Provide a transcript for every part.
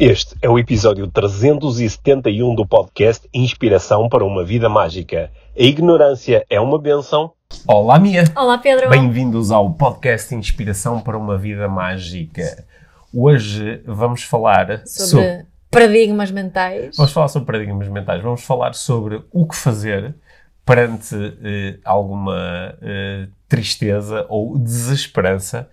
Este é o episódio 371 do podcast Inspiração para uma Vida Mágica. A ignorância é uma benção. Olá, Mia! Olá, Pedro! Bem-vindos ao podcast Inspiração para uma Vida Mágica. Hoje vamos falar sobre, sobre paradigmas mentais. Vamos falar sobre paradigmas mentais. Vamos falar sobre o que fazer perante eh, alguma eh, tristeza ou desesperança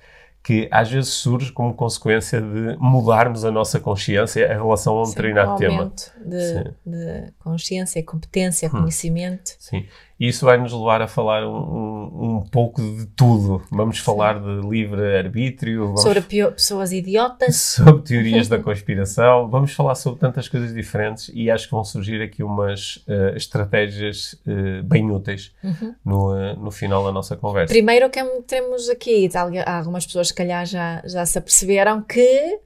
que às vezes surge como consequência de mudarmos a nossa consciência em relação a um Sim, determinado um tema. De, de consciência, competência, hum. conhecimento. Sim. E isso vai nos levar a falar um, um, pouco de tudo. Vamos falar de livre-arbítrio. Sobre pessoas idiotas. Sobre teorias da conspiração. Vamos falar sobre tantas coisas diferentes e acho que vão surgir aqui umas uh, estratégias uh, bem úteis uhum. no, uh, no final da nossa conversa. Primeiro, que temos aqui, há algumas pessoas que, calhar, já, já se aperceberam que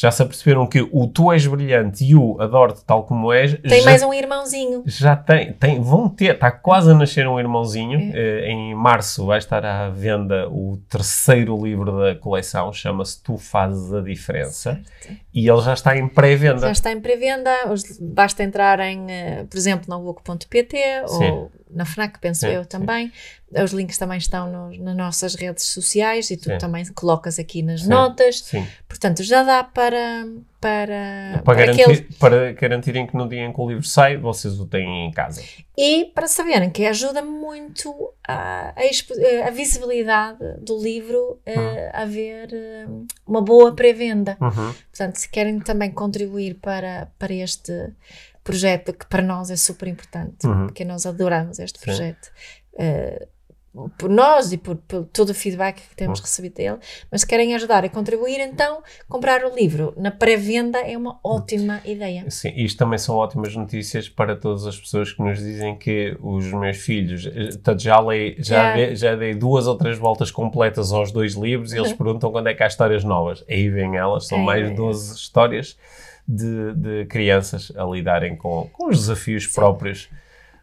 já se aperceberam que o Tu és brilhante e o Adoro-te tal como és. Tem já, mais um irmãozinho. Já tem, tem, vão ter, está quase a nascer um irmãozinho. É. Uh, em março vai estar à venda o terceiro livro da coleção, chama-se Tu Fazes a Diferença. Certo. E ele já está em pré-venda. Já está em pré-venda, basta entrar em, uh, por exemplo, na book.pt ou na FNAC, penso sim, eu também. Sim. Os links também estão no, nas nossas redes sociais e tu sim. também colocas aqui nas notas. Portanto, já dá para. Para, para, para, garantir, aquele... para garantirem que no dia em que o livro sai, vocês o têm em casa. E para saberem que ajuda muito a, a, a visibilidade do livro eh, uhum. a ver eh, uma boa pré-venda. Uhum. Portanto, se querem também contribuir para, para este projeto que para nós é super importante, uhum. porque nós adoramos este projeto. Uh, por nós e por, por, todo o feedback que temos uhum. recebido dele, mas se querem ajudar e contribuir, então comprar o livro na pré-venda é uma ótima ideia. Sim, isto também são ótimas notícias para todas as pessoas que nos dizem que os meus filhos, eh, já, leio, já, yeah. já dei duas ou três voltas completas aos dois livros e eles perguntam quando é que há histórias novas. Aí vêm elas, são é, mais de 12 histórias de, de crianças a lidarem com, com os desafios Sim. próprios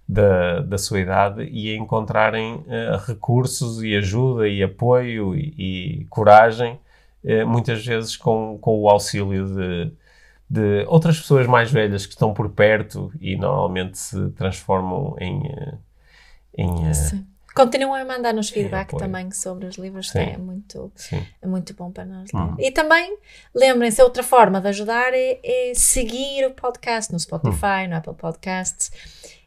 da, da sua idade e a encontrarem uh, recursos e ajuda e apoio e, e coragem, uh, muitas vezes com, com o auxílio de, de outras pessoas mais velhas que estão por perto e normalmente se transformam em. Uh, em Continuam a mandar-nos feedback é, também sobre os livros, Sim. é muito, é muito bom para nós. Hum. E também, lembrem-se, outra forma de ajudar é, é, seguir o podcast no Spotify, hum. no Apple Podcasts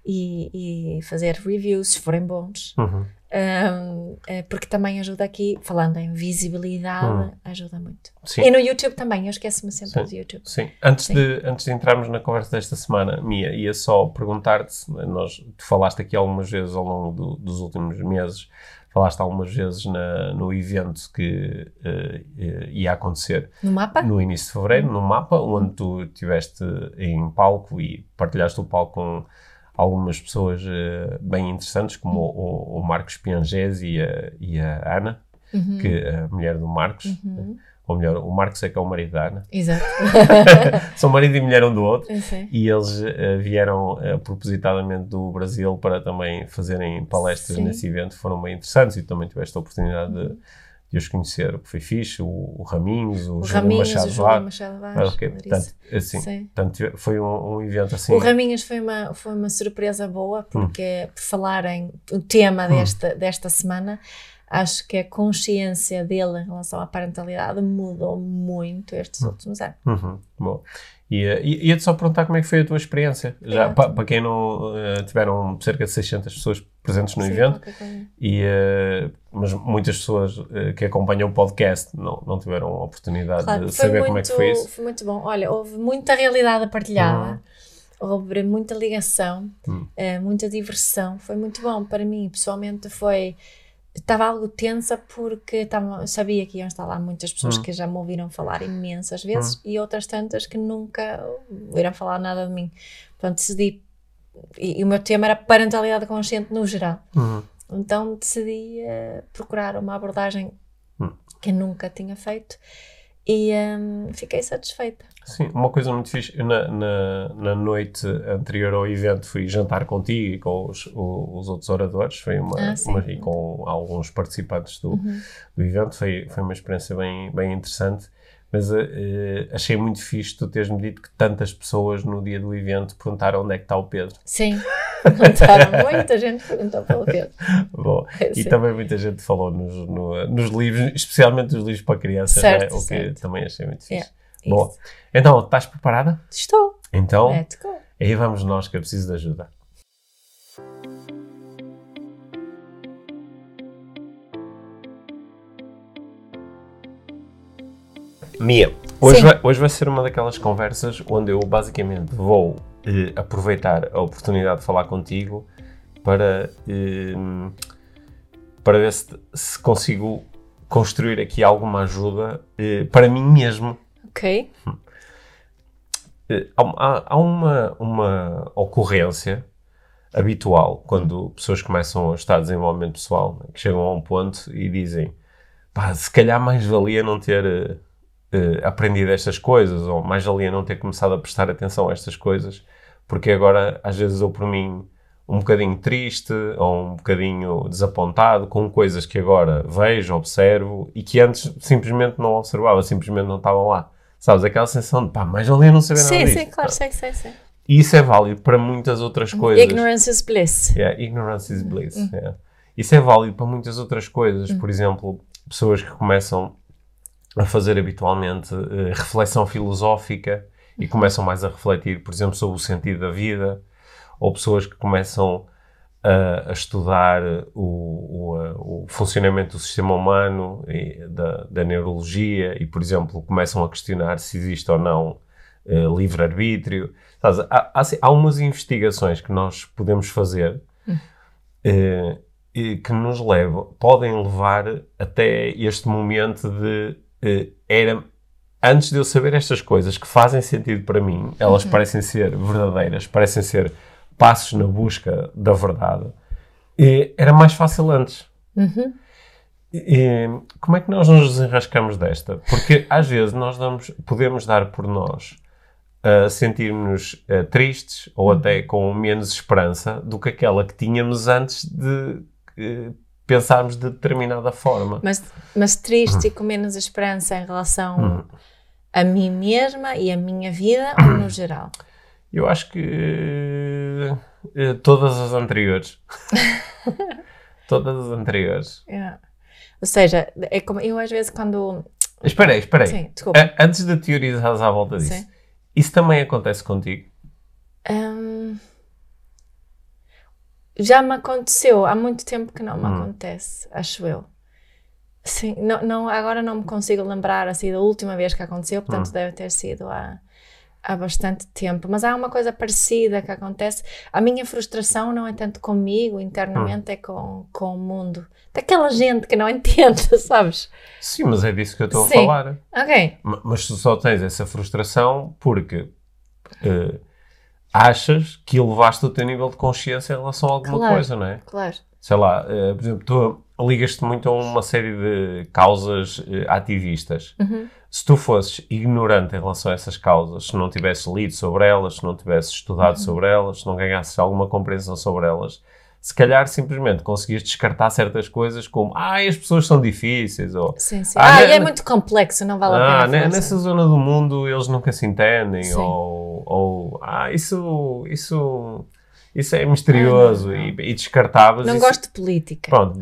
e, e, fazer reviews se forem bons. Uhum. Um, é porque também ajuda aqui, falando em visibilidade, hum. ajuda muito. Sim. E no YouTube também, eu esqueço-me sempre Sim. do YouTube. Sim, antes, Sim. De, antes de entrarmos na conversa desta semana, Mia, ia só perguntar-te: nós, tu falaste aqui algumas vezes ao longo do, dos últimos meses, falaste algumas vezes na, no evento que uh, ia acontecer no mapa? No início de fevereiro, no mapa, onde tu estiveste em palco e partilhaste o palco com algumas pessoas uh, bem interessantes, como o, o, Marcos Piangese e a, e a Ana, uhum. que a mulher do Marcos. Uhum. Ou melhor, o Marcos é que é o marido da Ana. Exato. São marido e mulher um do outro. E eles uh, vieram uh, propositadamente do Brasil para também fazerem palestras Sim. nesse evento. Foram bem interessantes e também tiveste a oportunidade de de os conhecer, o que foi fixe, o, o Raminhos, o, o Júlio Machado Vaz. Machado Vaz. Okay. Portanto, assim, portanto, foi um, um, evento assim. O Raminhos foi uma, foi uma surpresa boa, porque hum. por falarem, o tema hum. desta, desta semana, acho que a consciência dele em relação à parentalidade mudou muito estes hum. últimos anos. Uhum. Bom. E uh, ia-te só perguntar como é que foi a tua experiência. Já, para pa quem não uh, tiveram cerca de 600 pessoas presentes no Sim, evento, e, uh, mas muitas pessoas uh, que acompanham o podcast não, não tiveram a oportunidade claro, de saber muito, como é que foi isso. Foi muito bom. Olha, houve muita realidade partilhada. Hum. Houve muita ligação, hum. muita diversão. Foi muito bom para mim. Pessoalmente, foi estava algo tensa porque sabia que iam estar lá muitas pessoas hum. que já me ouviram falar imensas vezes hum. e outras tantas que nunca ouviram falar nada de mim. Portanto, decidi. E, e o meu tema era parentalidade consciente no geral. Hum. Então decidi uh, procurar uma abordagem que nunca tinha feito e um, fiquei satisfeita. Sim, uma coisa muito fixe, na, na, na, noite anterior ao evento fui jantar contigo e com os, os outros oradores, foi uma, ah, uma, e com alguns participantes do, uhum. do evento, foi, foi uma experiência bem, bem interessante, Mas uh, achei muito fixe tu teres-me dito que tantas pessoas no dia do evento perguntaram onde é que está o Pedro. Sim, perguntaram. muita gente perguntou pelo Pedro. Bom, é, e também muita gente falou nos, no, nos livros, especialmente os livros para crianças, certo, né? o certo. que também achei muito fixe. Yeah, Bom, então, estás preparada? Estou. Então, aí vamos nós que eu preciso de ajuda. Mia, hoje vai, hoje vai ser uma daquelas conversas onde eu basicamente vou eh, aproveitar a oportunidade de falar contigo para, eh, para ver se, se, consigo construir aqui alguma ajuda eh, para mim mesmo. Ok. Eh, há, há uma, uma ocorrência habitual quando pessoas começam a estar em desenvolvimento pessoal, que chegam a um ponto e dizem pá, se calhar mais valia não ter uh, aprendido estas coisas, ou mais valia não ter começado a prestar atenção a estas coisas, porque agora às vezes eu por mim um bocadinho triste ou um bocadinho desapontado com coisas que agora vejo, observo e que antes simplesmente não observava, simplesmente não estavam lá. Sabes, aquela sensação de pá, mais valia não saber sim, nada Sim, sim, claro, sei, sei, sei. E isso é válido para muitas outras coisas. Ignorance is bliss. Yeah, ignorance is bliss. Mm. Yeah. Isso é válido para muitas outras coisas. Mm. Por exemplo, pessoas que começam a fazer habitualmente uh, reflexão filosófica e uhum. começam mais a refletir, por exemplo, sobre o sentido da vida, ou pessoas que começam a, a estudar o, o, o, funcionamento do sistema humano e da, da, neurologia e, por exemplo, começam a questionar se existe ou não uh, livre-arbítrio. Há, há, há umas investigações que nós podemos fazer uh, que nos levam, podem levar até este momento de uh, era antes de eu saber estas coisas que fazem sentido para mim, elas uhum. parecem ser verdadeiras, parecem ser passos na busca da verdade, e era mais fácil antes. Uhum. E, como é que nós nos desenrascamos desta? Porque às vezes nós damos, podemos dar por nós a sentirmos uh, tristes ou uhum. até com menos esperança do que aquela que tínhamos antes de uh, pensarmos de determinada forma. Mas, mas triste e com menos esperança em relação hum. a mim mesma e a minha vida ou no geral? Eu acho que uh, todas as anteriores. todas as anteriores. Yeah. Ou seja, é como eu às vezes quando. Espera aí, espera aí. Sim, desculpa. Antes de teorizares à volta disso, Sim. isso também acontece contigo? Um, já me aconteceu, há muito tempo que não me hum. acontece, acho eu. Sim, não, não, agora não me consigo lembrar assim da última vez que aconteceu, portanto hum. deve ter sido há, há bastante tempo. Mas há uma coisa parecida que acontece. A minha frustração não é tanto comigo internamente, hum. é com, com o mundo. Daquela gente que não entende, sabes? Sim, mas é disso que eu estou a falar. Ok. Mas tu só tens essa frustração porque. Uh, achas que elevaste o teu nível de consciência em relação a alguma claro, coisa, não é? Claro. Sei lá, uh, por exemplo, tu ligas-te muito a uma série de causas uh, ativistas. Uhum. Se tu fosses ignorante em relação a essas causas, se não tivesses lido sobre elas, se não tivesses estudado uhum. sobre elas, se não ganhasses alguma compreensão sobre elas, se calhar simplesmente conseguias descartar certas coisas como ah, as pessoas são difíceis ou sim, sim. ah, ah é muito complexo, não vale a pena. Ah, nessa zona do mundo eles nunca se entendem ou, ou ah, isso, isso, isso é misterioso ah, não, não. E, e descartavas. Não e, gosto de política. Pronto,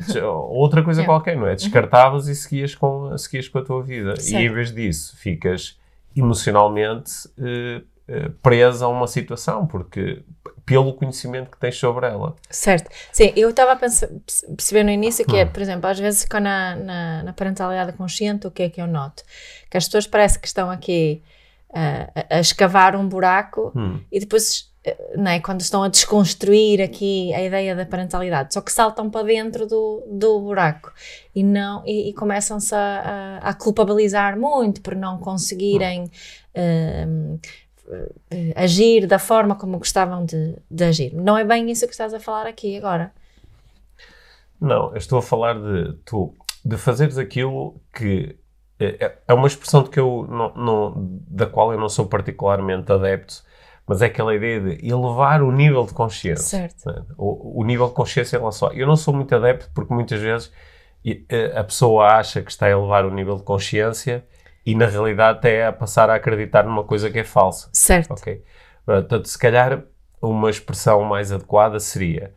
outra coisa qualquer, não é? Descartavas e seguias com, seguias com a tua vida. Certo. E em vez disso ficas emocionalmente uh, uh, presa a uma situação, porque pelo conhecimento que tens sobre ela. Certo. Sim, eu estava a pensar, perceber no início que é, hum. por exemplo, às vezes na, na, na, parentalidade consciente, o que é que eu noto? Que as pessoas parece que estão aqui uh, a, a, escavar um buraco hum. e depois, eh, não é, quando estão a desconstruir aqui a ideia da parentalidade, só que saltam para dentro do, do buraco e, não, e, e começam-se a, a, a, culpabilizar muito por não conseguirem... Hum. Uh, agir da forma como gostavam de, de, agir. Não é bem isso que estás a falar aqui agora. Não, eu estou a falar de tu de fazeres aquilo que é, é, é uma expressão de que eu não, não, da qual eu não sou particularmente adepto, mas é aquela ideia de elevar o nível de consciência. Certo. Né? O, o, nível de consciência em relação. Eu não sou muito adepto porque muitas vezes a pessoa acha que está a elevar o nível de consciência e na realidade até a passar a acreditar numa coisa que é falsa. Certo. Ok? Portanto, se calhar uma expressão mais adequada seria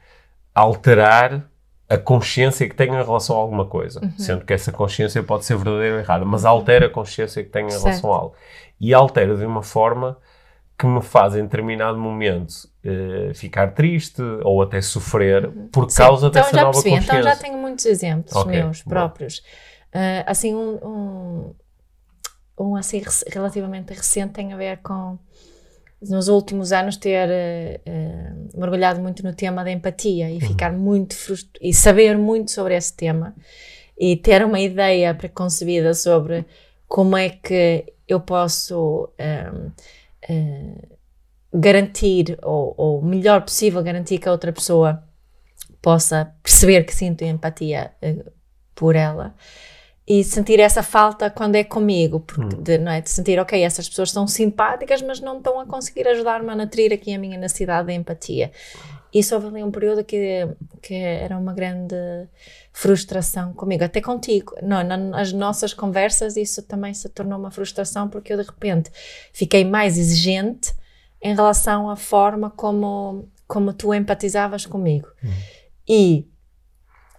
alterar a consciência que tenho em relação a alguma coisa, uhum. sendo que essa consciência pode ser verdadeira ou errada, mas altera a consciência que tenho em certo. relação a algo. E altera de uma forma que me faz em determinado momento uh, ficar triste ou até sofrer por causa então, dessa nova percebi. consciência. Então já tenho muitos exemplos okay. meus próprios. Uh, assim, um, um, um, assim relativamente recente tem a ver com nos últimos anos ter uh, mergulhado muito no tema da empatia e uhum. ficar muito frustrado e saber muito sobre esse tema e ter uma ideia preconcebida sobre como é que eu posso um, uh, garantir, ou, ou melhor possível, garantir que a outra pessoa possa perceber que sinto empatia uh, por ela e sentir essa falta quando é comigo, porque hum. de, não é? de sentir, ok, essas pessoas são simpáticas, mas não estão a conseguir ajudar-me a nutrir aqui a minha necessidade de empatia. Isso houve ali um período que, que era uma grande frustração comigo, até contigo. Não, nas nossas conversas isso também se tornou uma frustração porque eu de repente fiquei mais exigente em relação à forma como, como tu empatizavas comigo. Uhum. E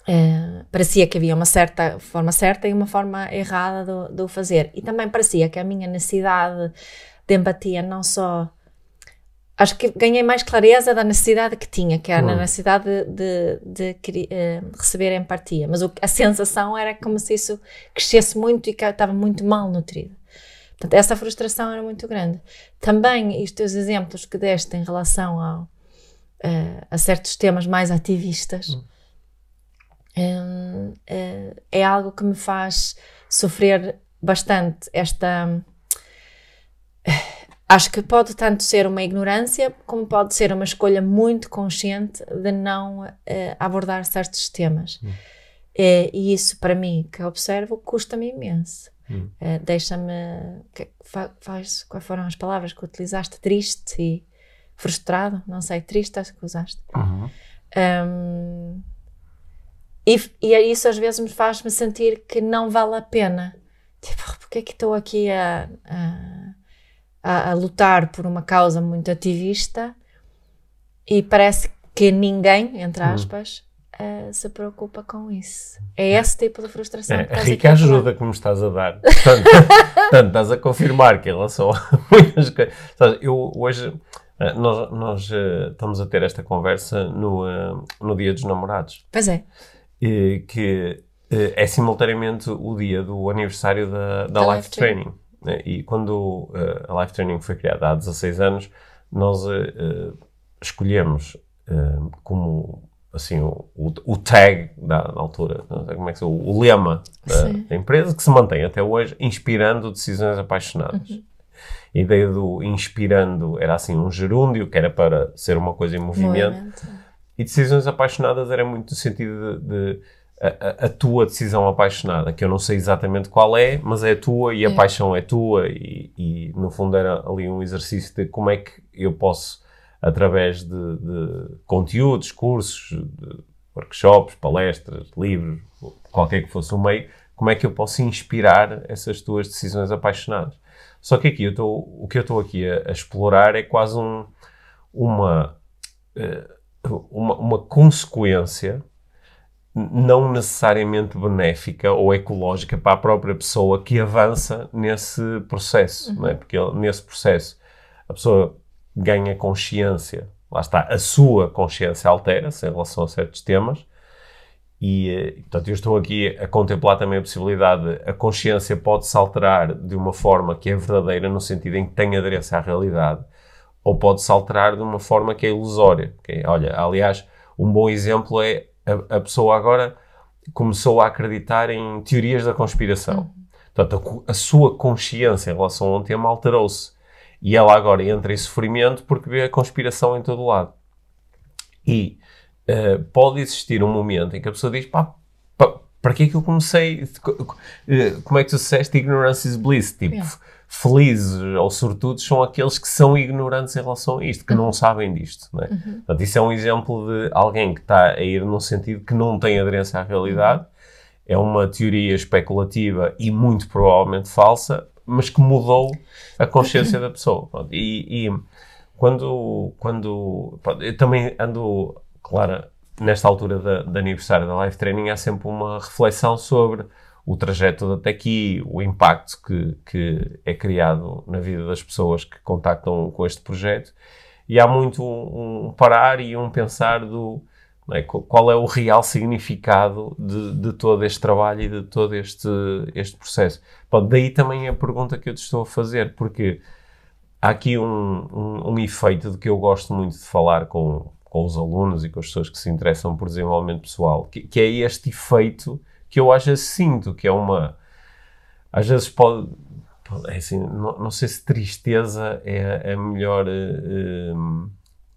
é, parecia que havia uma certa forma certa e uma forma errada de o fazer. E também parecia que a minha necessidade de empatia não só acho que ganhei mais clareza da necessidade que tinha, que era hum. a necessidade de, de, de uh, receber empatia. Mas o, a sensação era como se isso crescesse muito e que estava muito mal nutrido. Portanto, essa frustração era muito grande. Também, os teus exemplos que deste em relação ao, uh, a certos temas mais ativistas, hum. um, uh, é algo que me faz sofrer bastante esta Acho que pode tanto ser uma ignorância, como pode ser uma escolha muito consciente de não uh, abordar certos temas. Hum. Uh, e isso, para mim, que observo, custa-me imenso. Hum. Uh, Deixa-me. Faz, quais foram as palavras que utilizaste? Triste e frustrado? Não sei, triste acho que usaste. Uhum. Um, e, e isso às vezes me faz-me sentir que não vale a pena. Tipo, porque é que estou aqui a, a a, a lutar por uma causa muito ativista e parece que ninguém, entre hum. aspas, hum. uh, se preocupa com isso. É esse tipo de frustração é, que estás a rica ajuda que me estás a dar. Portanto, portanto, estás a confirmar que em relação a muitas coisas. Eu hoje. Eh, nós, nós uh, estamos a ter esta conversa no, no Dia dos Namorados. Pois é. Que é simultaneamente o dia do aniversário da, da, da Life, Training. Training. Né? E quando uh, a Life Training foi criada há 16 anos, nós uh, escolhemos uh, como assim o, o, tag da, da, altura, como é que se o, o lema da, da, empresa, que se mantém até hoje, inspirando decisões apaixonadas. Uhum. A ideia do inspirando era assim um gerúndio, que era para ser uma coisa em movimento, movimento. e decisões apaixonadas era muito no sentido de, de a, a, tua decisão apaixonada, que eu não sei exatamente qual é, mas é tua e a é. paixão é tua, e, e, no fundo era ali um exercício de como é que eu posso, através de, de conteúdos, cursos, de workshops, palestras, livros, qualquer que fosse o meio, como é que eu posso inspirar essas tuas decisões apaixonadas. Só que aqui eu tô, o que eu estou aqui a, a, explorar é quase um, uma, eh, uma, uma consequência não necessariamente benéfica ou ecológica para a própria pessoa que avança nesse processo, uhum. não é? Porque nesse processo a pessoa ganha consciência, lá está, a sua consciência altera-se em relação a certos temas e, eh, portanto, eu estou aqui a contemplar também a possibilidade, a consciência pode-se alterar de uma forma que é verdadeira, no sentido em que tem aderência à realidade, ou pode-se alterar de uma forma que é ilusória. Okay? Olha, aliás, um bom exemplo é a, a pessoa agora começou a acreditar em teorias da conspiração. Uhum. Portanto, a, a, sua consciência em relação a um tema alterou-se. E ela agora entra em sofrimento porque vê a conspiração em todo lado. E uh, pode existir um momento em que a pessoa diz: pá, pá para que é que eu comecei? Uh, como é que tu disseste? Ignorance is bliss. Tipo, yeah felizes ou sortudos são aqueles que são ignorantes em relação a isto, que não sabem disto. Não é? Uhum. Portanto, isso é um exemplo de alguém que está a ir num sentido que não tem aderência à realidade. É uma teoria especulativa e muito provavelmente falsa, mas que mudou a consciência da pessoa. E, e, quando, quando eu também ando, claro, nesta altura de, de aniversário da Life Training, há sempre uma reflexão sobre o trajeto até aqui, o impacto que, que é criado na vida das pessoas que contactam com este projeto. E há muito um, um parar e um pensar do é? qual é o real significado de, de, todo este trabalho e de todo este, este processo. Bom, daí também a pergunta que eu te estou a fazer, porque há aqui um, um, um efeito de que eu gosto muito de falar com, com os alunos e com as pessoas que se interessam por desenvolvimento pessoal, que, que é este efeito que eu às vezes sinto, que é uma. Às vezes pode. É assim, não, não sei se tristeza é a melhor uh,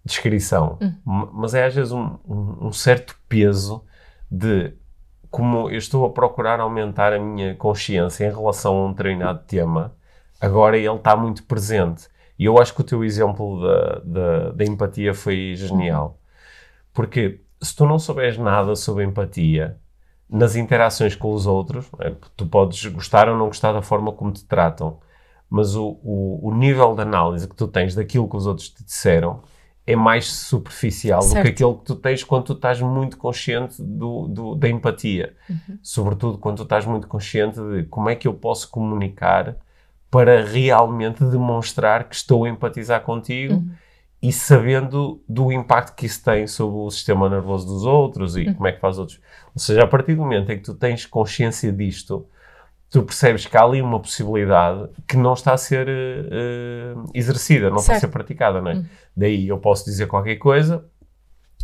descrição, hum. mas é às vezes um, um, um certo peso de como eu estou a procurar aumentar a minha consciência em relação a um determinado tema, agora ele está muito presente. E eu acho que o teu exemplo da, da, da empatia foi genial. Porque se tu não souberes nada sobre empatia, nas interações com os outros, é, tu podes gostar ou não gostar da forma como te tratam, mas o, o, o, nível de análise que tu tens daquilo que os outros te disseram é mais superficial certo. do que aquele que tu tens quando tu estás muito consciente do, do da empatia. Uhum. Sobretudo quando tu estás muito consciente de como é que eu posso comunicar para realmente demonstrar que estou a empatizar contigo uhum e sabendo do impacto que isso tem sobre o sistema nervoso dos outros e uhum. como é que faz outros. Ou seja, a partir do momento em que tu tens consciência disto, tu percebes que há ali uma possibilidade que não está a ser uh, exercida, não certo. está a ser praticada, não é? Uhum. Daí eu posso dizer qualquer coisa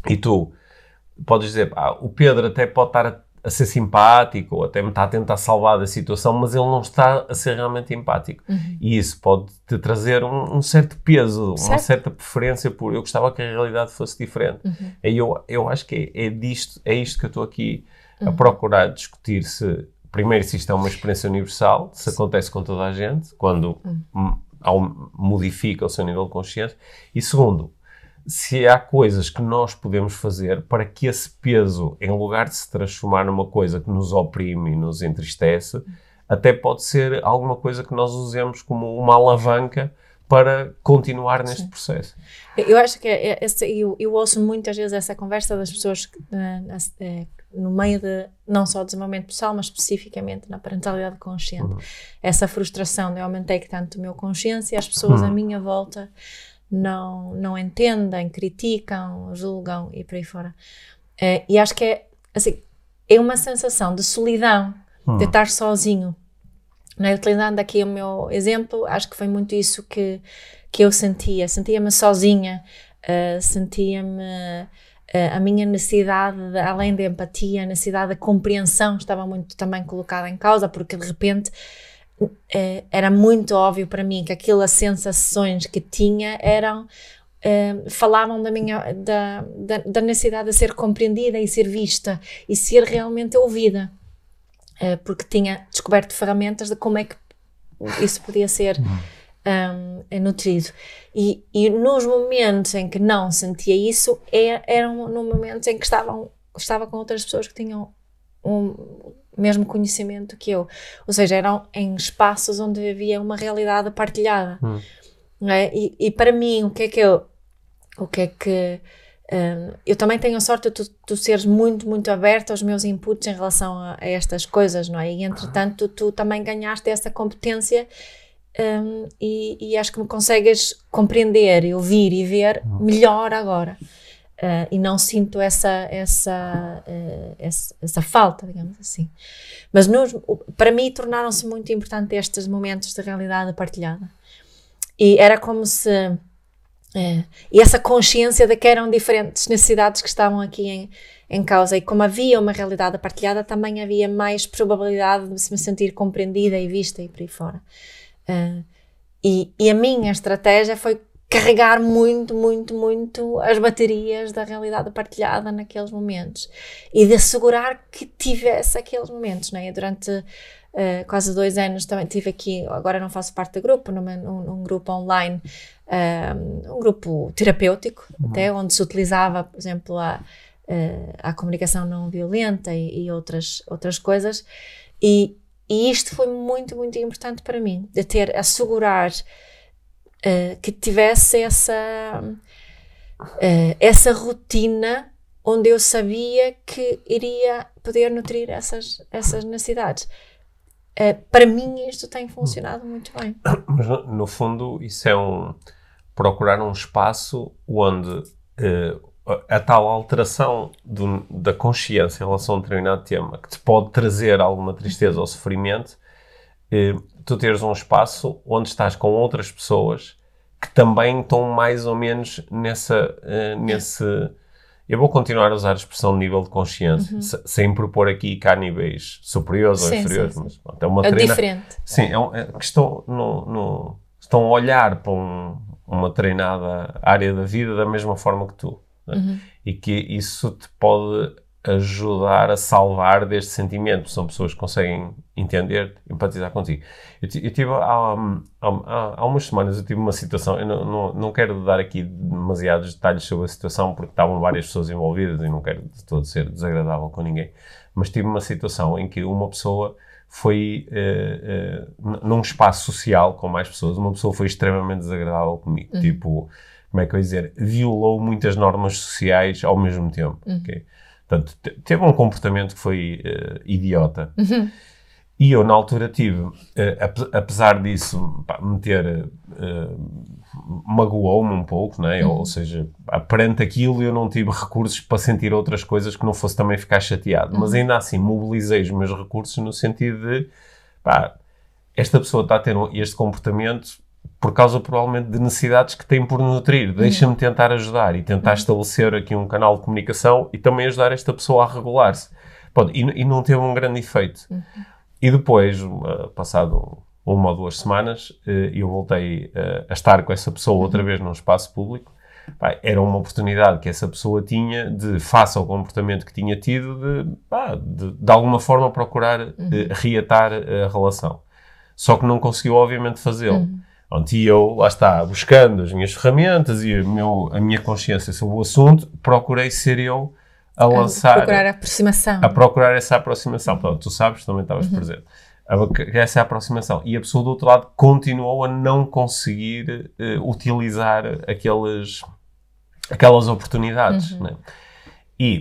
e tu podes dizer, ah, o Pedro até pode estar a a ser simpático ou até me está a tentar salvar da situação, mas ele não está a ser realmente empático. Uhum. E isso pode-te trazer um, um, certo peso, certo. uma certa preferência por eu gostava que a realidade fosse diferente. Uhum. E eu, eu acho que é, é, disto, é isto que eu estou aqui uhum. a procurar discutir se, primeiro, se isto é uma experiência universal, se acontece com toda a gente, quando uhum. modifica o seu nível de consciência, e segundo, se há coisas que nós podemos fazer para que esse peso, em lugar de se transformar numa coisa que nos oprime e nos entristece, até pode ser alguma coisa que nós usemos como uma alavanca para continuar neste Sim. processo. Eu acho que é, é, eu, eu, ouço muitas vezes essa conversa das pessoas que, é, no meio de não só desenvolvimento pessoal, mas especificamente na parentalidade consciente. Uhum. Essa frustração de eu aumentei tanto o meu consciência e as pessoas uhum. à minha volta não, não entendem, criticam, julgam e por aí fora. Uh, e acho que é, assim, é uma sensação de solidão, hum. de estar sozinho. é? Utilizando aqui o meu exemplo, acho que foi muito isso que, que eu sentia. Sentia-me sozinha, uh, sentia-me. Uh, a minha necessidade, de, além da empatia, a necessidade de compreensão estava muito também colocada em causa, porque de repente é, era muito óbvio para mim que aquelas sensações que tinha eram Uh, falavam da minha da, da, da, necessidade de ser compreendida e ser vista e ser realmente ouvida. Uh, porque tinha descoberto ferramentas de como é que isso podia ser um, nutrido. E, e, nos momentos em que não sentia isso é, eram no momentos em que estavam estava com outras pessoas que tinham um, mesmo conhecimento que eu. Ou seja, eram em espaços onde havia uma realidade partilhada. Hum. É? E, e, para mim, o que é que eu. O que é que. Um, eu também tenho a sorte de tu, tu, seres muito, muito aberto aos meus inputs em relação a, a estas coisas, não é? E entretanto, tu, tu também ganhaste essa competência um, e, e, acho que me consegues compreender, ouvir e ver hum. melhor agora. Uh, e não sinto essa, essa, uh, essa, essa, falta, digamos assim. Mas nos, para mim tornaram-se muito importantes estes momentos de realidade partilhada. E era como se. Uh, e essa consciência de que eram diferentes necessidades que estavam aqui em, em causa. E como havia uma realidade partilhada, também havia mais probabilidade de se me sentir compreendida e vista e por aí fora. E, e, a minha estratégia foi carregar muito, muito, muito as baterias da realidade partilhada naqueles momentos e de assegurar que tivesse aqueles momentos, né? Durante uh, quase dois anos também tive aqui, agora não faço parte do grupo, num, num grupo online, um, eh, um grupo terapêutico, uhum. até onde se utilizava, por exemplo, a, uh, a comunicação não violenta e, e outras, outras coisas, e, e isto foi muito, muito importante para mim, de ter, assegurar uh, que tivesse essa, uh, essa rotina onde eu sabia que iria poder nutrir essas, essas necessidades. Uh, para mim isto tem funcionado muito bem. Mas no, fundo isso é um procurar um espaço onde a tal alteração do, da consciência em relação a um determinado tema que te pode trazer alguma tristeza ou sofrimento, tu teres um espaço onde estás com outras pessoas que também estão mais ou menos nessa, nesse eu vou continuar a usar a expressão nível de consciência, uhum. sem propor aqui cá níveis superiores sim, ou inferiores, sim, sim. mas pronto, é uma é treina... diferente. Sim, é, um, é que estão, no, no, estão a olhar para um, uma treinada área da vida da mesma forma que tu. Né? Uhum. E que isso te pode ajudar a salvar deste sentimento. São pessoas que conseguem entender, empatizar contigo. Eu, eu tive, há, há, há, umas semanas, eu tive uma situação, eu não, não, não, quero dar aqui demasiados detalhes sobre a situação, porque estavam várias pessoas envolvidas e não quero de todo ser desagradável com ninguém, mas tive uma situação em que uma pessoa foi, uh, uh, num espaço social com mais pessoas, uma pessoa foi extremamente desagradável comigo. Uhum. Tipo, como é que eu ia dizer? Violou muitas normas sociais ao mesmo tempo. Uhum. Okay? Portanto, teve um comportamento que foi uh, idiota. Uhum. E eu, na altura, tive, uh, apesar disso, pá, me ter. Uh, magoou-me um pouco, né? Uhum. ou seja, perante aquilo eu não tive recursos para sentir outras coisas que não fosse também ficar chateado. Uhum. Mas ainda assim, mobilizei os meus recursos no sentido de. Pá, esta pessoa está a ter este comportamento por causa provavelmente de necessidades que tem por nutrir. Deixa-me tentar ajudar e tentar uhum. estabelecer aqui um canal de comunicação e também ajudar esta pessoa a regular-se. E, e, não teve um grande efeito. Uhum. E depois, passado uma ou duas semanas, uh, eu voltei uh, a estar com essa pessoa outra uhum. vez num espaço público. Era uma oportunidade que essa pessoa tinha de, face ao comportamento que tinha tido, de, de, de, alguma forma procurar uhum. reatar a relação. Só que não conseguiu, obviamente, fazê-lo. Uhum. Pronto, e eu, lá está, buscando as minhas ferramentas e meu, a minha consciência sobre o assunto, procurei ser eu a lançar... A procurar a aproximação. A procurar essa aproximação. Pronto, tu sabes, também estavas uhum. presente. Essa é a aproximação. E a pessoa do outro lado continuou a não conseguir uh, utilizar aqueles, aquelas oportunidades. Uhum. Né? E...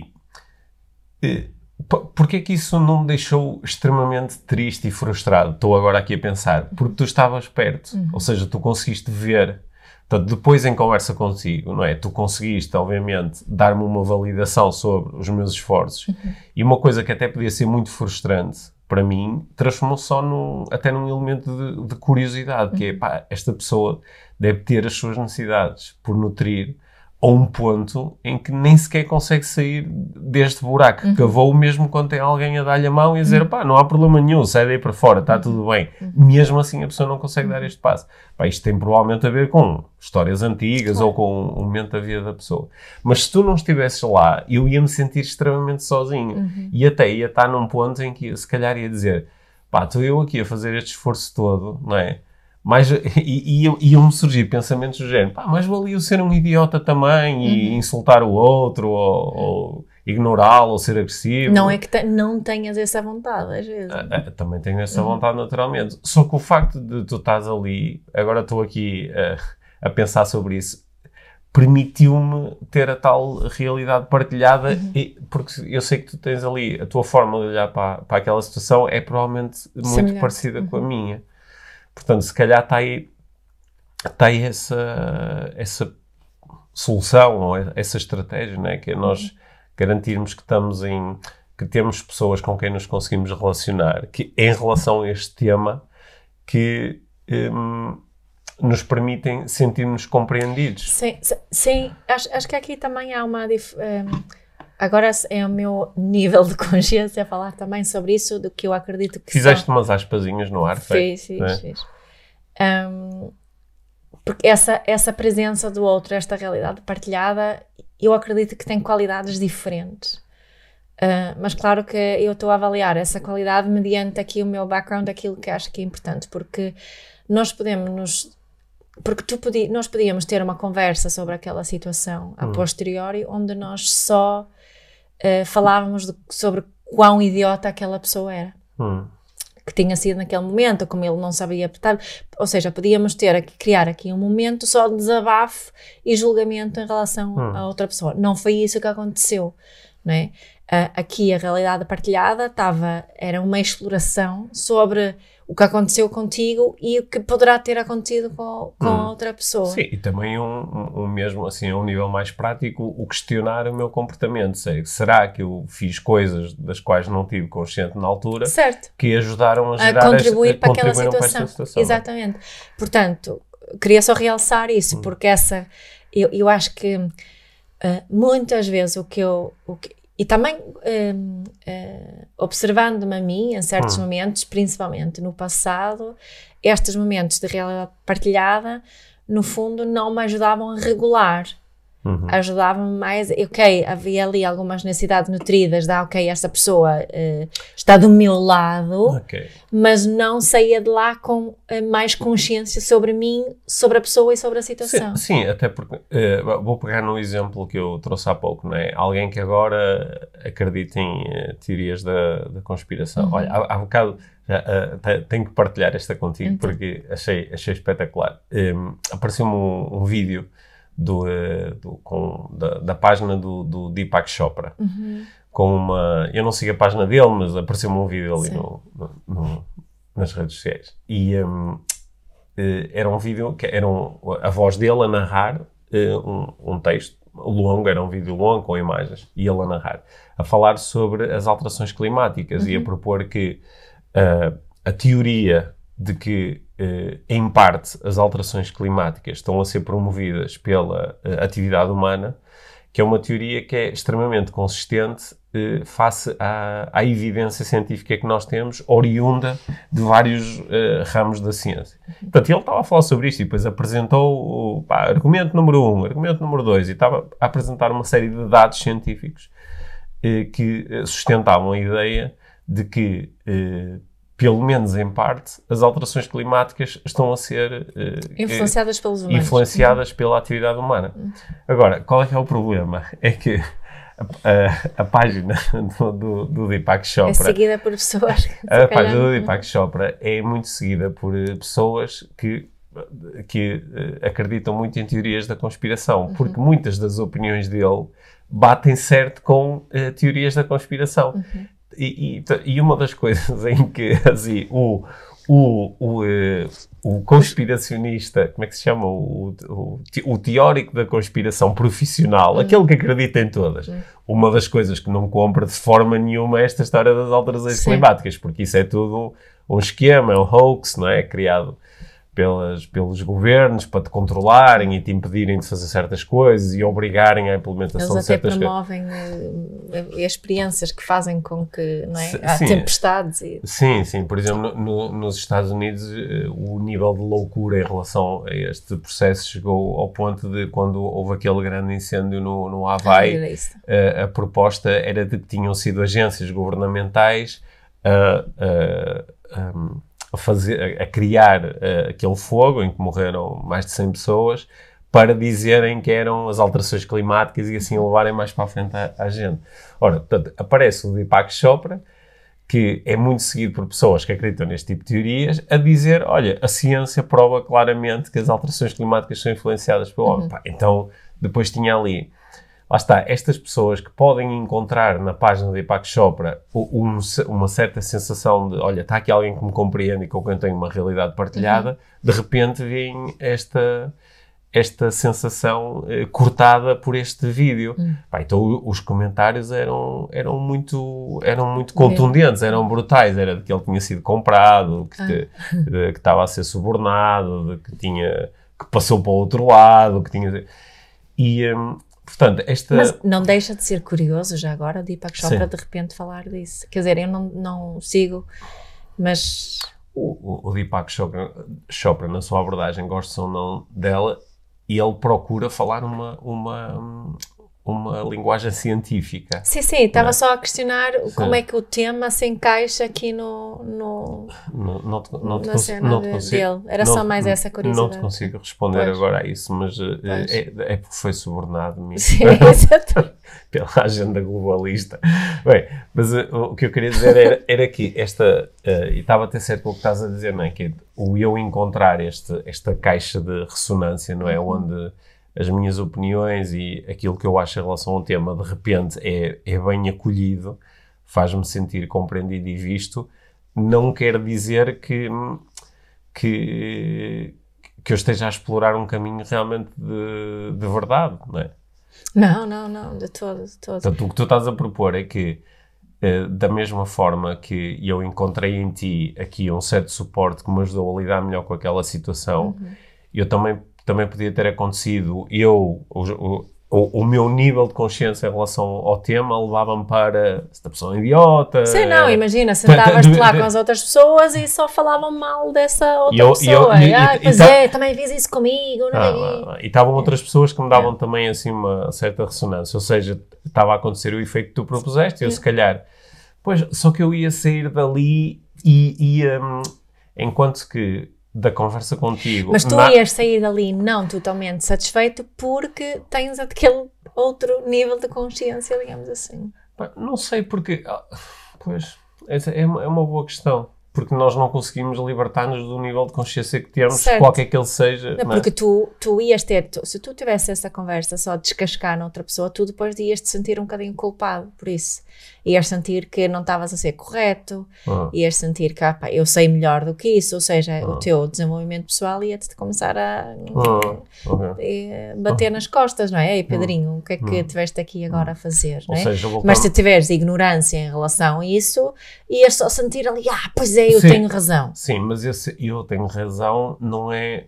Uh, Porquê é que isso não me deixou extremamente triste e frustrado? Estou agora aqui a pensar. Porque tu estavas perto. Uhum. Ou seja, tu conseguiste ver. Portanto, depois em conversa contigo, não é? Tu conseguiste, obviamente, dar-me uma validação sobre os meus esforços. Uhum. E uma coisa que até podia ser muito frustrante para mim, transformou-se só num, até num elemento de, de curiosidade, uhum. que é, uhum. pá, esta pessoa deve ter as suas necessidades por nutrir a um ponto em que nem sequer consegue sair deste buraco uhum. cavou mesmo quando tem alguém a dar-lhe a mão e a dizer, uhum. pá, não há problema nenhum, sai daí para fora, está uhum. tudo bem. Uhum. Mesmo assim a pessoa não consegue dar este passo. Pá, isto tem provavelmente a ver com histórias antigas claro. ou com o momento da vida da pessoa. Mas se tu não estivesses lá, eu ia me sentir extremamente sozinho. Uhum. E até ia estar num ponto em que se calhar ia dizer, pá, estou eu aqui a fazer este esforço todo, não é? Mais, e, e iam-me surgir pensamentos do género, pá, mais valia eu ser um idiota também e uhum. insultar o outro ou, ou ignorá-lo ou ser agressivo. Não é que te, não tenhas essa vontade, às vezes. Ah, ah, também tenho essa uhum. vontade naturalmente. Só que o facto de tu estás ali, agora estou aqui a, a pensar sobre isso, permitiu-me ter a tal realidade partilhada, uhum. e, porque eu sei que tu tens ali, a tua forma de olhar para, para aquela situação é provavelmente muito Semelhante. parecida com a uhum. minha. Portanto, se calhar está aí, está aí essa, essa solução ou essa estratégia, né? que é nós uhum. garantirmos que estamos em que temos pessoas com quem nos conseguimos relacionar, que em relação a este tema, que um, nos permitem sentir-nos compreendidos. Sim, sim acho, acho que aqui também há uma um, agora é o meu nível de consciência falar também sobre isso, do que eu acredito que Fizeste são... umas aspasinhas no ar, Fiz, fiz, é? fiz. Um, porque essa, essa presença do outro, esta realidade partilhada, eu acredito que tem qualidades diferentes. Uh, mas claro que eu estou a avaliar essa qualidade mediante aqui o meu background, aquilo que acho que é importante, porque nós podemos nos porque tu podi, nós podíamos ter uma conversa sobre aquela situação a hum. posteriori, onde nós só uh, falávamos de, sobre quão idiota aquela pessoa era. Hum que tinha sido naquele momento, como ele não sabia apertar. Ou seja, podíamos ter aqui, criar aqui um momento só de desabafo e julgamento em relação hum. a outra pessoa. Não foi isso que aconteceu, não é? Uh, aqui a realidade partilhada estava, era uma exploração sobre o que aconteceu contigo e o que poderá ter acontecido com, com hum. outra pessoa. Sim, e também um, um, mesmo assim, a um nível mais prático, o questionar o meu comportamento. Sei, será que eu fiz coisas das quais não tive consciente na altura certo. que ajudaram a, gerar a contribuir esta, para, aquela situação. para situação. Exatamente. Portanto, queria só realçar isso, hum. porque essa, eu, eu acho que uh, muitas vezes o que eu, o que, e também uh, uh, observando-me a mim em certos hum. momentos, principalmente no passado, estes momentos de realidade partilhada, no fundo, não me ajudavam a regular Uhum. Ajudava-me mais, ok, havia ali algumas necessidades nutridas, da ok, essa pessoa uh, está do meu lado, okay. mas não saía de lá com uh, mais consciência sobre mim, sobre a pessoa e sobre a situação. Sim, sim até porque, uh, vou pegar no exemplo que eu trouxe há pouco, não é? Alguém que agora acredita em teorias da, da conspiração. Uhum. Olha, há, há bocado já, tenho que partilhar esta contigo então. porque achei, achei espetacular. Um, Apareceu-me um, um vídeo do, eh, do com, da, da, página do, do Deepak Chopra. Uhum. Com uma. Eu não sigo a página dele, mas apareceu-me um vídeo ali no, no, no, nas redes sociais. E um, eh, era um vídeo que era um, a voz dele a narrar uh, um, um texto longo, era um vídeo longo com imagens, e ele a narrar, a falar sobre as alterações climáticas uhum. e a uhum. propor que uh, a teoria de que eh, em parte, as alterações climáticas estão a ser promovidas pela eh, atividade humana, que é uma teoria que é extremamente consistente eh, face à, à, evidência científica que nós temos, oriunda de vários ramos da ciência. Portanto, ele estava a falar sobre isto e depois apresentou pá, argumento número um, argumento número dois, e estava a apresentar uma série de dados científicos que sustentavam a ideia de que pelo menos em parte, as alterações climáticas estão a ser uh, influenciadas pelos humanos. Influenciadas pela atividade humana. Agora, qual é que é o problema? É que a, a, a página do, do, do, Deepak Chopra... É seguida por pessoas... A página do Deepak Chopra é muito seguida por eh, pessoas que que acreditam muito em teorias da conspiração, uhum. porque muitas das opiniões dele batem certo com uh, teorias da conspiração. Uhum. E, e, e, uma das coisas em que assim, o, o, o, uh, o conspiracionista, como é que se chama? O, o, o teórico da conspiração profissional, uhum. aquele que acredita em todas, uhum. uma das coisas que não compra de forma nenhuma é esta história das alterações Sim. climáticas, porque isso é tudo um esquema, é um hoax, não é? Criado pelas, pelos governos para te controlarem e te impedirem de fazer certas coisas e obrigarem à implementação de certas coisas. Eles até promovem uh, experiências que fazem com que não é? há sim, tempestades. E... Sim, sim. Por exemplo, no, nos Estados Unidos uh, o nível de loucura em relação a este processo chegou ao ponto de quando houve aquele grande incêndio no, no Havaí, uh, a proposta era de que tinham sido agências governamentais a, um, a, fazer, a criar uh, aquele fogo em que morreram mais de 100 pessoas para dizerem que eram as alterações climáticas e assim levarem mais para a frente a, a gente. Ora, portanto, aparece o Deepak Chopra, que é muito seguido por pessoas que acreditam neste tipo de teorias, a dizer, olha, a ciência prova claramente que as alterações climáticas são influenciadas pelo homem. Uhum. Então, depois tinha ali lá está, estas pessoas que podem encontrar na página do Deepak Chopra um, uma certa sensação de, olha, está aqui alguém que me compreende e com quem tenho uma realidade partilhada, uhum. de repente vem esta esta sensação eh, cortada por este vídeo. Uhum. Pá, então os comentários eram, eram muito eram muito contundentes, eram brutais, era de que ele tinha sido comprado, que, ah. de, que estava a ser subornado, de que tinha que passou para o outro lado, que tinha e um, Portanto, esta... Mas não deixa de ser curioso já agora o Deepak Chopra Sim. de repente falar disso. Quer dizer, eu não, não sigo, mas... O, o, o Deepak Chopra, Chopra, na sua abordagem, gosto ou não dela, e ele procura falar uma, uma, uma linguagem científica. Sim, sim, estava é? só a questionar sim. como é que o tema se encaixa aqui no. no não, não, te, não, te, não te consigo, dele. Era não, só mais essa curiosidade. Não te consigo responder pois. agora a isso, mas eh, é, é, porque foi subornado mesmo. Sim. Pela agenda globalista. Bem, mas uh, o que eu queria dizer era, era que esta. Uh, e estava até certo com o que estás a dizer, não é? Que o eu encontrar este, esta caixa de ressonância, não é? Uhum. Onde as minhas opiniões e aquilo que eu acho em relação ao tema de repente é, é bem acolhido, faz-me sentir compreendido e visto, não quer dizer que, que, que eu esteja a explorar um caminho realmente de, de verdade, não é? Não, não, não, de todo, de todo. Portanto, o que tu estás a propor é que, eh, da mesma forma que eu encontrei em ti aqui um certo suporte que me ajudou a lidar melhor com aquela situação, uhum. eu também também podia ter acontecido eu, o, o, o, meu nível de consciência em relação ao tema levava-me para esta pessoa é idiota. Sim, não, imagina, sentavas-te lá com as outras pessoas e só falavam mal dessa outra eu, pessoa. Eu, e, ah, e, pois e, é, também fiz isso comigo. Não ah, é? E estavam outras pessoas que me davam é. também assim uma certa ressonância, ou seja, estava a acontecer o efeito que tu propuseste, eu se calhar, pois, só que eu ia sair dali e ia, um, enquanto que da conversa contigo. Mas tu na... ias sair dali não totalmente satisfeito porque tens aquele outro nível de consciência, digamos assim. Não sei porque. Ah, pois, é é uma boa questão porque nós não conseguimos libertar-nos do nível de consciência que temos, certo. qualquer que ele seja. Não, porque tu, tu ias ter, tu, se tu tivesse essa conversa só de descascar noutra pessoa, tu depois ias te sentir um bocadinho culpado por isso. Ias sentir que não estavas a ser correto, ah. ias sentir que ah, pá, eu sei melhor do que isso, ou seja, ah. o teu desenvolvimento pessoal ia-te começar a ah. bater ah. nas costas, não é? Ei, Pedrinho, o que é que tiveste aqui agora a fazer? Não é? Seja, Mas se tiveres ignorância em relação a isso, ias só sentir ali, ah, pois é, eu sim, tenho razão. Sim, mas esse eu tenho razão não é.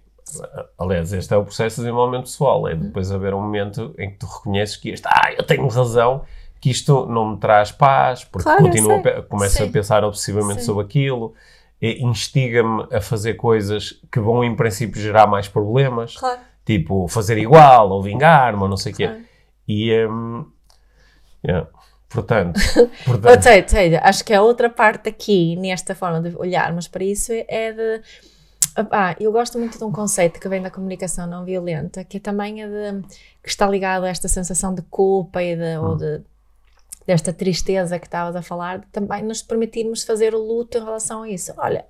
Aliás, este é o processo de desenvolvimento pessoal. É depois haver um momento em que tu reconheces que este, ah, eu tenho razão, que isto não me traz paz, porque claro, continuo a, começo a pensar obsessivamente sim. sobre aquilo, instiga-me a fazer coisas que vão, em princípio, gerar mais problemas. Claro. Tipo, fazer igual, ou vingar-me, ou não sei o claro. quê. E. Um, yeah. Portanto, portanto... sei, sei, acho que a outra parte aqui, nesta forma de olharmos para isso, é de. Ah, eu gosto muito de um conceito que vem da comunicação não violenta, que também é de, que está ligado a esta sensação de culpa e de, hum. ou de, desta tristeza que estavas a falar, também nos permitirmos fazer o luto em relação a isso. Olha,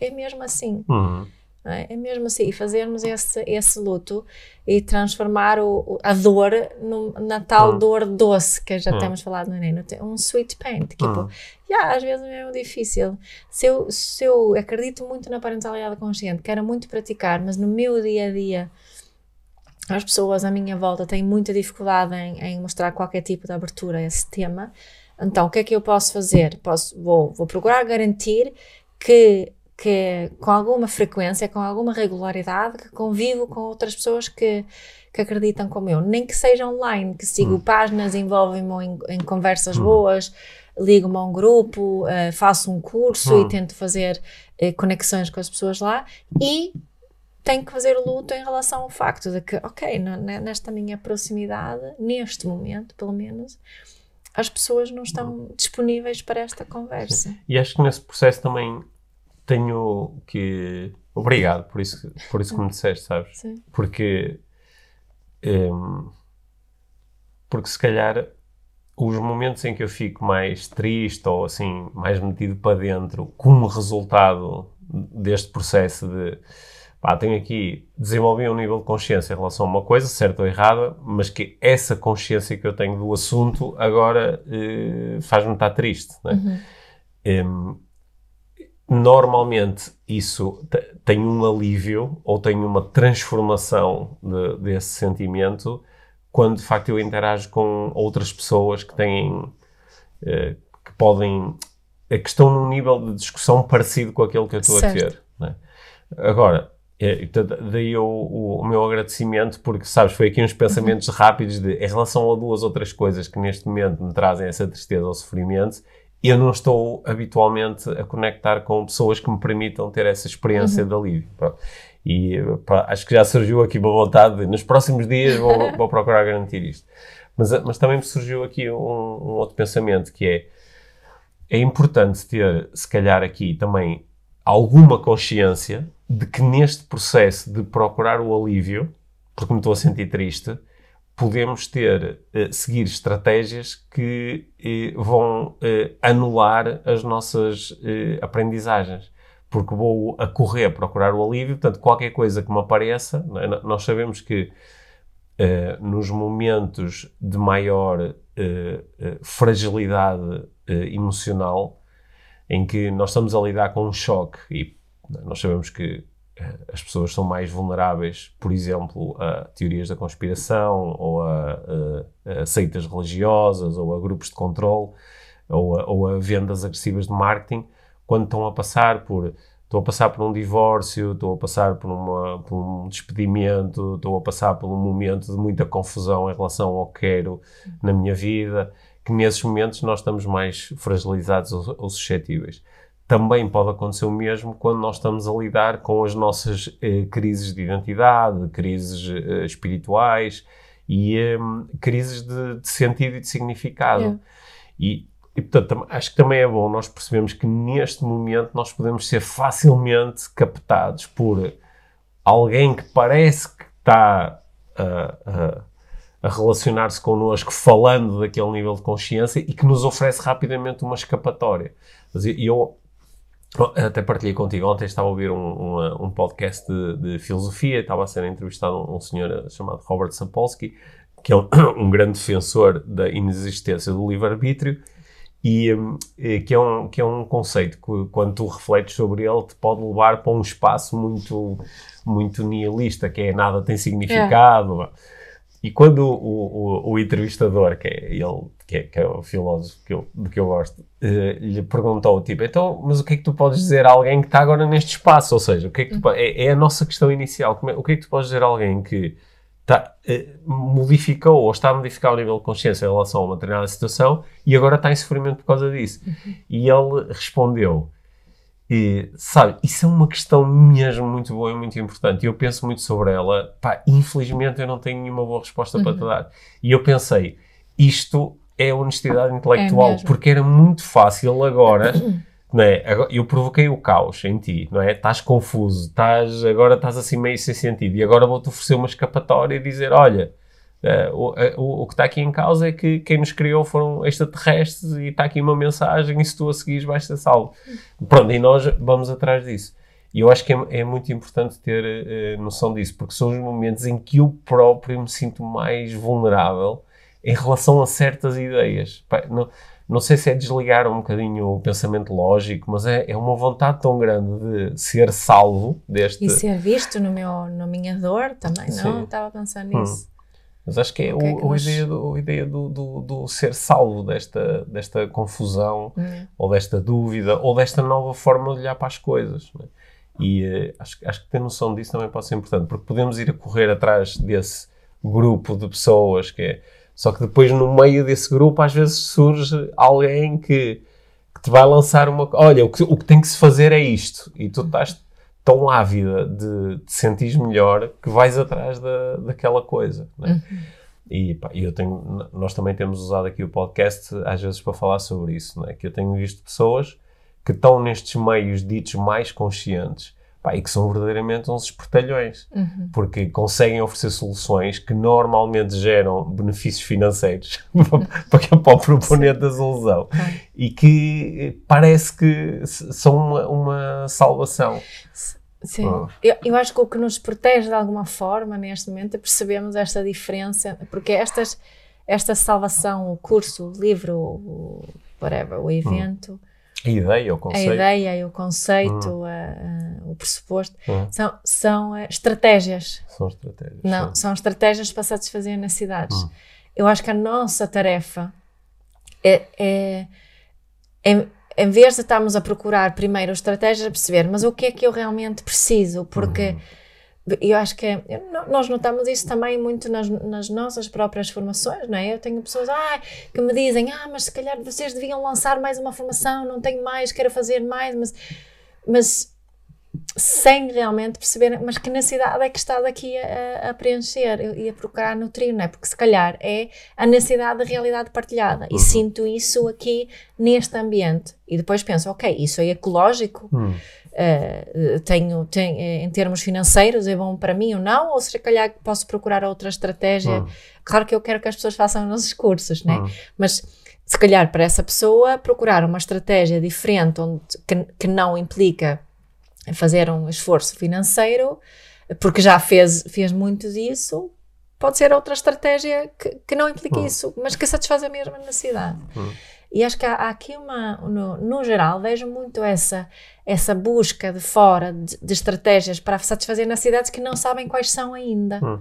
é mesmo assim. Uhum. É? é? mesmo assim, fazermos esse, esse luto e transformar o, a dor no, na tal hum. dor doce que já hum. temos falado no Enem, um sweet pain. Tipo, hum. yeah, às vezes é difícil. Se eu, se eu acredito muito na parentalidade consciente, quero muito praticar, mas no meu dia a dia as pessoas à minha volta têm muita dificuldade em, em mostrar qualquer tipo de abertura a esse tema. Então, o que é que eu posso fazer? Posso, vou, vou procurar garantir que que com alguma frequência, com alguma regularidade, que convivo com outras pessoas que, que acreditam como eu, nem que seja online, que sigo hum. páginas, envolvem-me em, em, conversas hum. boas, ligo-me a um grupo, uh, faço um curso hum. e tento fazer uh, conexões com as pessoas lá e tenho que fazer luto em relação ao facto de que, ok, nesta minha proximidade, neste momento, pelo menos, as pessoas não estão hum. disponíveis para esta conversa. E acho que nesse processo também tenho que. Obrigado por isso, por isso que me disseste, sabes? Sim. Porque. Um, porque se calhar os momentos em que eu fico mais triste ou assim, mais metido para dentro, como resultado deste processo de pá, tenho aqui, desenvolvi um nível de consciência em relação a uma coisa, certa ou errada, mas que essa consciência que eu tenho do assunto agora eh, faz-me estar triste. Né? Uhum. Um, normalmente isso tem um alívio ou tem uma transformação de, desse sentimento quando de facto eu interajo com outras pessoas que têm eh, que podem que estão num nível de discussão parecido com aquele que eu estou certo. a ter né? agora é, daí o, o, o, meu agradecimento porque sabes foi aqui uns pensamentos uhum. rápidos de em relação a duas outras coisas que neste momento me trazem essa tristeza ou sofrimento eu não estou habitualmente a conectar com pessoas que me permitam ter essa experiência uhum. de alívio. Pronto. E pá, acho que já surgiu aqui uma vontade, de, nos próximos dias vou, vou procurar garantir isto. Mas, mas também me surgiu aqui um, um outro pensamento que é é importante ter, se calhar, aqui também alguma consciência de que neste processo de procurar o alívio, porque me estou a sentir triste, podemos ter, eh, seguir estratégias que eh, vão eh, anular as nossas aprendizagens. Porque vou a correr procurar o alívio, portanto, qualquer coisa que me apareça, é? nós sabemos que nos momentos de maior fragilidade emocional, em que nós estamos a lidar com um choque e nós sabemos que as pessoas são mais vulneráveis, por exemplo, a teorias da conspiração ou a, a, a seitas religiosas ou a grupos de controle ou a, ou a vendas agressivas de marketing quando estão a passar por estou a passar por um divórcio, estou a passar por, uma, por, um despedimento, estou a passar por um momento de muita confusão em relação ao que quero na minha vida que nesses momentos nós estamos mais fragilizados ou, ou suscetíveis. Também pode acontecer o mesmo quando nós estamos a lidar com as nossas eh, crises de identidade, crises eh, espirituais e eh, crises de, de, sentido e de significado. Yeah. E, e, portanto, acho que também é bom nós percebemos que neste momento nós podemos ser facilmente captados por alguém que parece que está uh, a relacionar-se connosco falando daquele nível de consciência e que nos oferece rapidamente uma escapatória. E eu até partilhei contigo, ontem estava a ouvir um, um, um podcast de, de, filosofia, estava a ser entrevistado um, um senhor chamado Robert Sapolsky, que é um, grande defensor da inexistência do livre-arbítrio, e, e, que, é um, que é um conceito que, quando tu refletes sobre ele, te pode levar para um espaço muito, muito nihilista, que é nada tem significado. É. E quando o, o, o, entrevistador, que é ele, que é, que é o filósofo que eu, do que eu gosto, uh, lhe perguntou, tipo, então, mas o que é que tu podes dizer a alguém que está agora neste espaço? Ou seja, o que é, que tu, é, é, a nossa questão inicial. É, o que é que tu podes dizer a alguém que está, uh, modificou ou está a modificar o nível de consciência em relação a uma determinada situação e agora está em sofrimento por causa disso? Uhum. E ele respondeu, e, sabe, isso é uma questão mesmo muito boa e muito importante. E eu penso muito sobre ela. Pá, infelizmente eu não tenho nenhuma boa resposta uhum. para te uhum. dar. E eu pensei, isto é honestidade intelectual, é porque era muito fácil agora. Não é? Eu provoquei o caos em ti, não é? Estás confuso, estás, agora estás assim meio sem sentido, e agora vou-te oferecer uma escapatória e dizer: olha, o, o, o, que está aqui em causa é que quem nos criou foram extraterrestres e está aqui uma mensagem e se tu a seguires vais ser salvo. Pronto, e nós vamos atrás disso. E eu acho que é, é muito importante ter uh, noção disso, porque são os momentos em que eu próprio me sinto mais vulnerável em relação a certas ideias. não, não sei se é desligar um bocadinho o pensamento lógico, mas é, é uma vontade tão grande de ser salvo deste... E ser visto no meu, na minha dor também, Sim. não? Estava a pensar nisso. Hum. Mas acho que é, o, a ideia, do, a ideia do, do, do, ser salvo desta, desta confusão, hum. ou desta dúvida, ou desta nova forma de olhar para as coisas. É? E uh, acho, acho que ter noção disso também pode ser importante, porque podemos ir a correr atrás desse grupo de pessoas que é. Só que depois, no meio desse grupo, às vezes surge alguém que, que te vai lançar uma. Olha, o que, o que tem que se fazer é isto. E tu estás tão ávida de te sentir melhor que vais atrás da, daquela coisa. Né? Uhum. E pá, eu tenho, nós também temos usado aqui o podcast às vezes para falar sobre isso, né? que eu tenho visto pessoas que estão nestes meios ditos mais conscientes pá, e que são verdadeiramente uns espertalhões, uhum. porque conseguem oferecer soluções que normalmente geram benefícios financeiros para, para o proponente da solução e que parece que são uma, uma salvação. Sim, oh. eu, eu acho que o que nos protege de alguma forma neste momento é percebermos esta diferença, porque estas, esta salvação, o curso, o livro, o, whatever, o evento. A ideia, o conceito. A ideia o conceito, hum. a, a, o pressuposto, hum. são, são uh, estratégias. São estratégias. Não, sim. são estratégias para satisfazer necessidades. Hum. Eu acho que a nossa tarefa é, é, é em vez de estarmos a procurar primeiro estratégias, a perceber, mas o que é que eu realmente preciso? Porque uhum. Eu acho que nós notamos isso também muito nas, nas, nossas próprias formações, não é? Eu tenho pessoas ah, que me dizem, ah, mas se calhar vocês deviam lançar mais uma formação, não tenho mais, quero fazer mais, mas, mas sem realmente perceber, mas que necessidade é que está daqui a, a preencher e a procurar nutrir, não é? Porque se calhar é a necessidade da realidade partilhada e uhum. sinto isso aqui neste ambiente. E depois penso, ok, isso é ecológico, uhum. Uh, tenho, tenho, em termos financeiros, é bom para mim ou não? Ou se calhar posso procurar outra estratégia? Uhum. Claro que eu quero que as pessoas façam os cursos, né? Mas se calhar para essa pessoa procurar uma estratégia diferente onde, que, que não implica fazer um esforço financeiro, porque já fez, fez muito disso, pode ser outra estratégia que, que não implica hum. isso, mas que satisfaz a mesma necessidade. Hum. E acho que há, há aqui uma, no, no, geral, vejo muito essa, essa busca de fora de, de, estratégias para satisfazer necessidades que não sabem quais são ainda. Hum.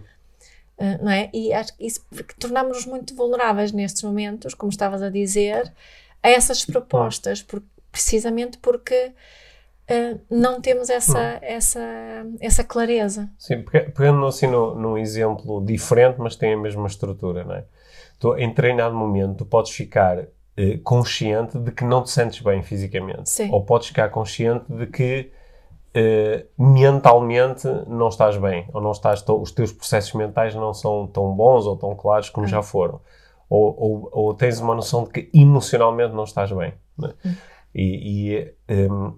Uh, não é? E acho que isso tornamos-nos muito vulneráveis nestes momentos, como estavas a dizer, a essas propostas, por, precisamente porque uh, não temos essa, hum. essa, essa clareza. Sim, pegando assim no, num exemplo diferente, mas tem a mesma estrutura, não é? Tu, em treinado momento, tu podes ficar uh, consciente de que não te sentes bem fisicamente. Sim. Ou podes ficar consciente de que uh, mentalmente não estás bem, ou não estás, os teus processos mentais não são tão bons ou tão claros como hum. já foram. Ou, ou, ou, tens uma noção de que emocionalmente não estás bem. Né? Hum. E, e um,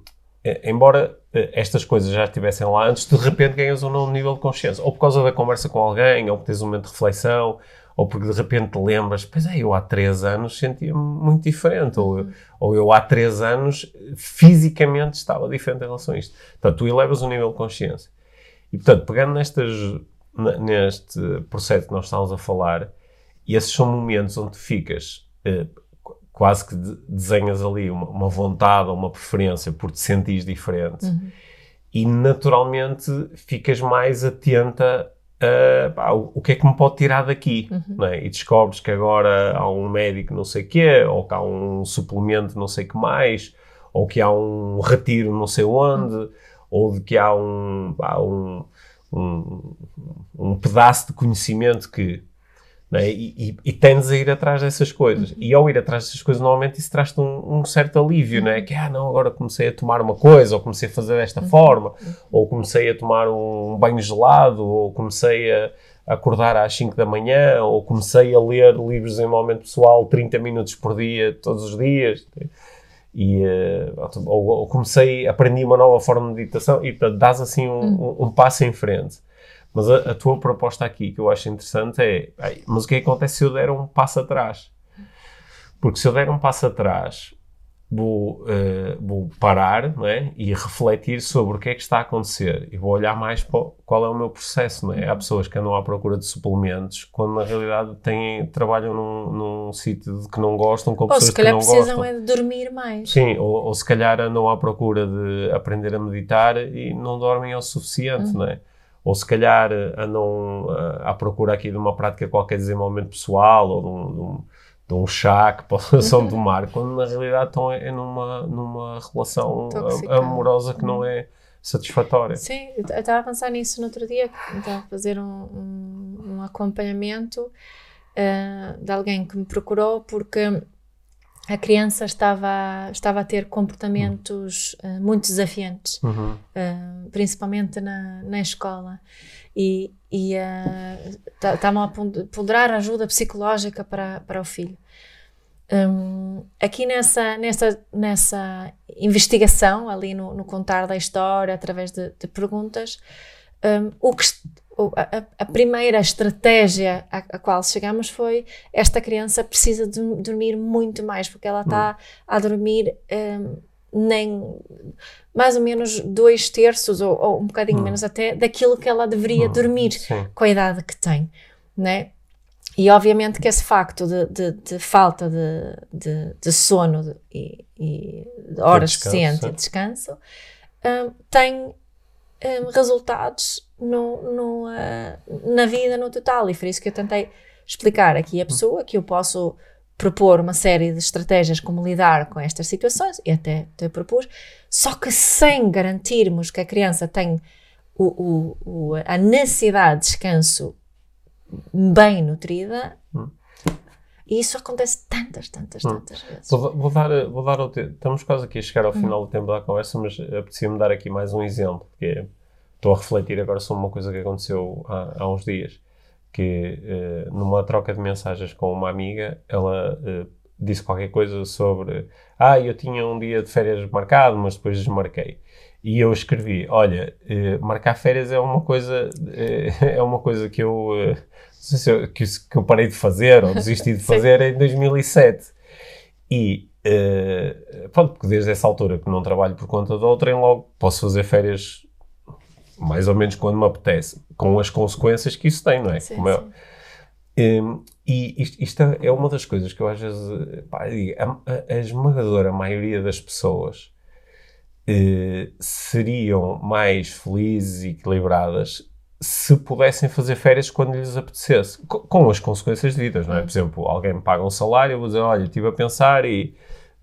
é, embora eh, estas coisas já estivessem lá antes, de repente ganhas um novo nível de consciência. Ou por causa da conversa com alguém, ou por teres um momento de reflexão, ou porque de repente te lembras, pois é, eu há três anos sentia-me muito diferente, ou, uhum. ou eu há três anos fisicamente estava diferente em relação a isto. Portanto, tu elevas o nível de consciência. E, portanto, pegando nestas, neste processo que nós estamos a falar, esses são momentos onde ficas eh, quase que desenhas ali uma, uma, vontade ou uma preferência por te sentires diferente uhum. e naturalmente ficas mais atenta a pá, o, o, que é que me pode tirar daqui uhum. é? e descobres que agora há um médico não sei o quê ou que há um suplemento não sei que mais ou que há um retiro não sei onde uhum. ou de que há um, pá, um, um, um pedaço de conhecimento que é? E, e, e tendes a ir atrás dessas coisas. Uhum. E ao ir atrás dessas coisas, normalmente isso traz-te um, um, certo alívio, uhum. não é? Que, ah, não, agora comecei a tomar uma coisa, ou comecei a fazer desta uhum. forma, ou comecei a tomar um banho gelado, ou comecei a acordar às 5 da manhã, ou comecei a ler livros de desenvolvimento pessoal 30 minutos por dia, todos os dias. E, uh, ou, ou, comecei, aprendi uma nova forma de meditação e dás assim um, uhum. um, um passo em frente. Mas a, a, tua proposta aqui, que eu acho interessante, é: mas o que, acontece se eu der um passo atrás? Porque se eu der um passo atrás, vou, uh, vou parar não é? e refletir sobre o que é que está a acontecer e vou olhar mais para qual é o meu processo. Não é? Há pessoas que andam à procura de suplementos quando na realidade têm, trabalham num, num sítio que não gostam, com ou pessoas que não gostam. Ou se calhar precisam é de dormir mais. Sim, ou, ou, se calhar andam à procura de aprender a meditar e não dormem o suficiente, uhum. não é? Ou se calhar eh, andam uh, à procura aqui de uma prática qualquer de desenvolvimento pessoal ou de um, de um, de um chá que possam tomar, quando na realidade estão é numa, numa relação amorosa que não é satisfatória. Sim, eu estava a pensar nisso no outro dia, estava a fazer um, um, um acompanhamento uh, de alguém que me procurou porque a criança estava, estava a ter comportamentos uh, muito desafiantes, uhum. uh, principalmente na, na escola. E, e uh, estavam a ponderar ajuda psicológica para, para o filho. Um, aqui nessa, nessa, nessa investigação, ali no, no contar da história, através de, de perguntas, um, o que, a, a, primeira estratégia à, à, qual chegamos foi esta criança precisa de dormir muito mais porque ela está hum. a dormir um, nem mais ou menos dois terços ou, ou um bocadinho hum. menos até daquilo que ela deveria hum. dormir Sim. com a idade que tem, né? E obviamente que esse facto de, de, de falta de, de, de sono e, e, de horas suficientes e descanso um, tem um, resultados no, no, uh, na vida no total. E foi isso que eu tentei explicar aqui a pessoa, que eu posso propor uma série de estratégias como lidar com estas situações, e até te propus, só que sem garantirmos que a criança tem o, o, o, a necessidade de descanso bem nutrida, hum. E isso acontece tantas, tantas, hum. tantas vezes. Vou, vou, dar, vou dar estamos quase aqui a chegar ao hum. final do tempo da conversa, mas apetecia-me dar aqui mais um exemplo, porque estou a refletir agora sobre uma coisa que aconteceu há, há uns dias, que uh, numa troca de mensagens com uma amiga, ela uh, disse qualquer coisa sobre ah, eu tinha um dia de férias marcado, mas depois desmarquei. E eu escrevi, olha, uh, marcar férias é uma coisa, é uma coisa que eu, se eu, que, que, eu parei de fazer ou desisti de fazer em 2007. E pronto, porque desde essa altura que não trabalho por conta de outra, logo posso fazer férias mais ou menos quando me apetece, com as consequências que isso tem, não é? Sim, Como é um, e isto, isto, é uma das coisas que eu às vezes pá, digo, a, a, esmagadora maioria das pessoas uh, seriam mais felizes e equilibradas se pudessem fazer férias quando lhes apetecesse, com, com as consequências devidas, não é? Por exemplo, alguém me paga um salário, eu vou dizer, olha, estive a pensar e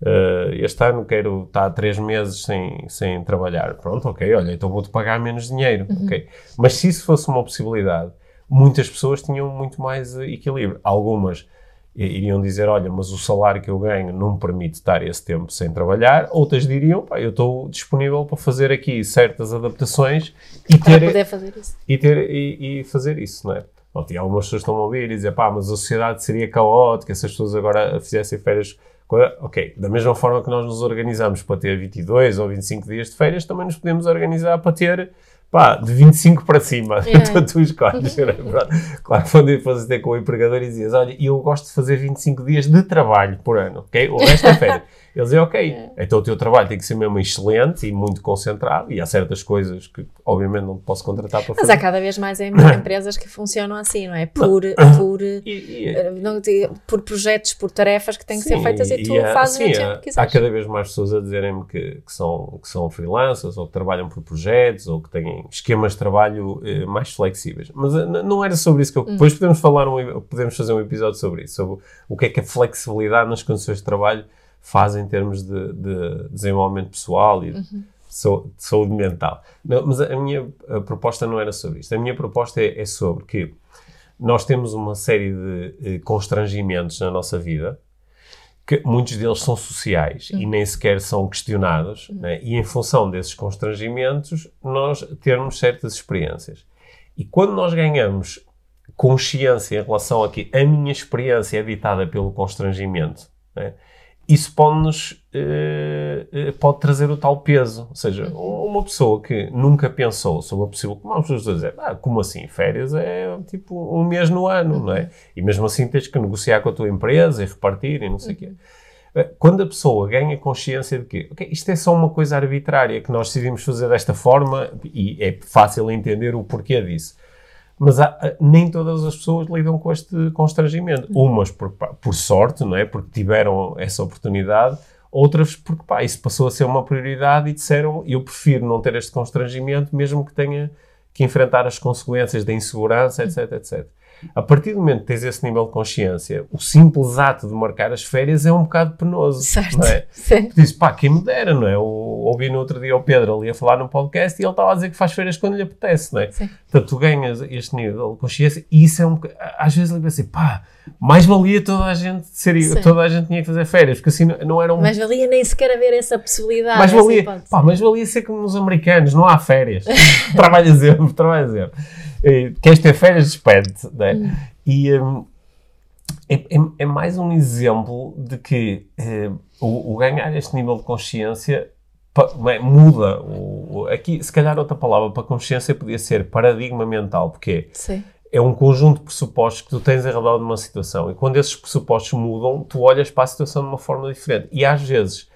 Uh, este ano quero estar três meses sem, sem trabalhar. Pronto, ok, olha, então vou-te pagar menos dinheiro. Uhum. ok. Mas se isso fosse uma possibilidade, muitas pessoas tinham muito mais equilíbrio. Algumas iriam dizer, olha, mas o salário que eu ganho não me permite estar esse tempo sem trabalhar. Outras diriam, pá, eu estou disponível para fazer aqui certas adaptações e ter... Para poder fazer isso. E, ter, e, e fazer isso, não é? Bom, e algumas pessoas estão a ouvir e dizer, pá, mas a sociedade seria caótica se as pessoas agora fizessem férias Ok, da mesma forma que nós nos organizamos para ter 22 ou 25 dias de férias, também nos podemos organizar para ter pá, de 25 para cima, é. então tu escolhes. É claro que quando fosse ter com o empregador e dizias, olha, eu gosto de fazer 25 dias de trabalho por ano, ok? O resto é férias. Eles dizem, ok, é. então o teu trabalho tem que ser mesmo excelente e muito concentrado, e há certas coisas que, obviamente, não posso contratar para fazer. Mas há cada vez mais empresas que funcionam assim, não é? Por, por, e, e, eh, não, por projetos, por tarefas que têm que sim, ser feitas e tu há, fazes sim, o que quiseres. Há cada vez mais pessoas a dizerem-me que, que, são, que são freelancers, ou que trabalham por projetos, ou que têm esquemas de trabalho eh, mais flexíveis. Mas eh, não era sobre isso que eu... Hum. Depois podemos falar, um, podemos fazer um episódio sobre isso, sobre o que é que a flexibilidade nas condições de trabalho faz em termos de, de desenvolvimento pessoal e uhum. de, saúde mental. Não, mas a minha a proposta não era sobre isto. A minha proposta é, é sobre que nós temos uma série de eh, constrangimentos na nossa vida que muitos deles são sociais uhum. e nem sequer são questionados, uhum. né? e em função desses constrangimentos, nós termos certas experiências. E quando nós ganhamos consciência em relação a que a minha experiência é ditada pelo constrangimento, né? Isso pode-nos uh, pode trazer o tal peso. Ou seja, uhum. uma pessoa que nunca pensou sobre a possível. Como as pessoas dizer, ah, como assim? Férias é tipo um mês no ano, não é? Uhum. E mesmo assim tens que negociar com a tua empresa e repartir e não sei o quê. Eh, quando a pessoa ganha consciência de que okay, isto é só uma coisa arbitrária que nós decidimos fazer desta forma e é fácil entender o porquê disso mas há, nem todas as pessoas lidam com este constrangimento. Umas por, por sorte, não é? Porque tiveram essa oportunidade, outras porque pá, isso passou a ser uma prioridade e disseram eu prefiro não ter este constrangimento, mesmo que tenha que enfrentar as consequências da insegurança, etc, etc. A partir do momento que tens esse nível de consciência, o simples ato de marcar as férias é um bocado penoso. Certo. Não é? Sim. Diz, pá, quem me dera, não é? Eu ouvi no outro dia o Pedro ali a falar num podcast e ele estava a dizer que faz férias quando lhe apetece, não é? Sim. Portanto, tu ganhas este nível de consciência e isso é um Às vezes ele pensa assim, pá, mais valia toda a gente ser, Sim. toda a gente tinha que fazer férias, porque assim não era um. Mais valia nem sequer haver essa possibilidade. Mais valia, pá, mais valia ser como os americanos, não há férias. trabalha sempre, trabalha sempre. Queres ter férias, despede-te. Né? Hum. E um, é, é, é, mais um exemplo de que uh, o, o, ganhar este nível de consciência é, muda. O, o, aqui, se calhar, outra palavra para consciência podia ser paradigma mental, porque Sim. é um conjunto de pressupostos que tu tens em redor de uma situação. E quando esses pressupostos mudam, tu olhas para a situação de uma forma diferente. E às vezes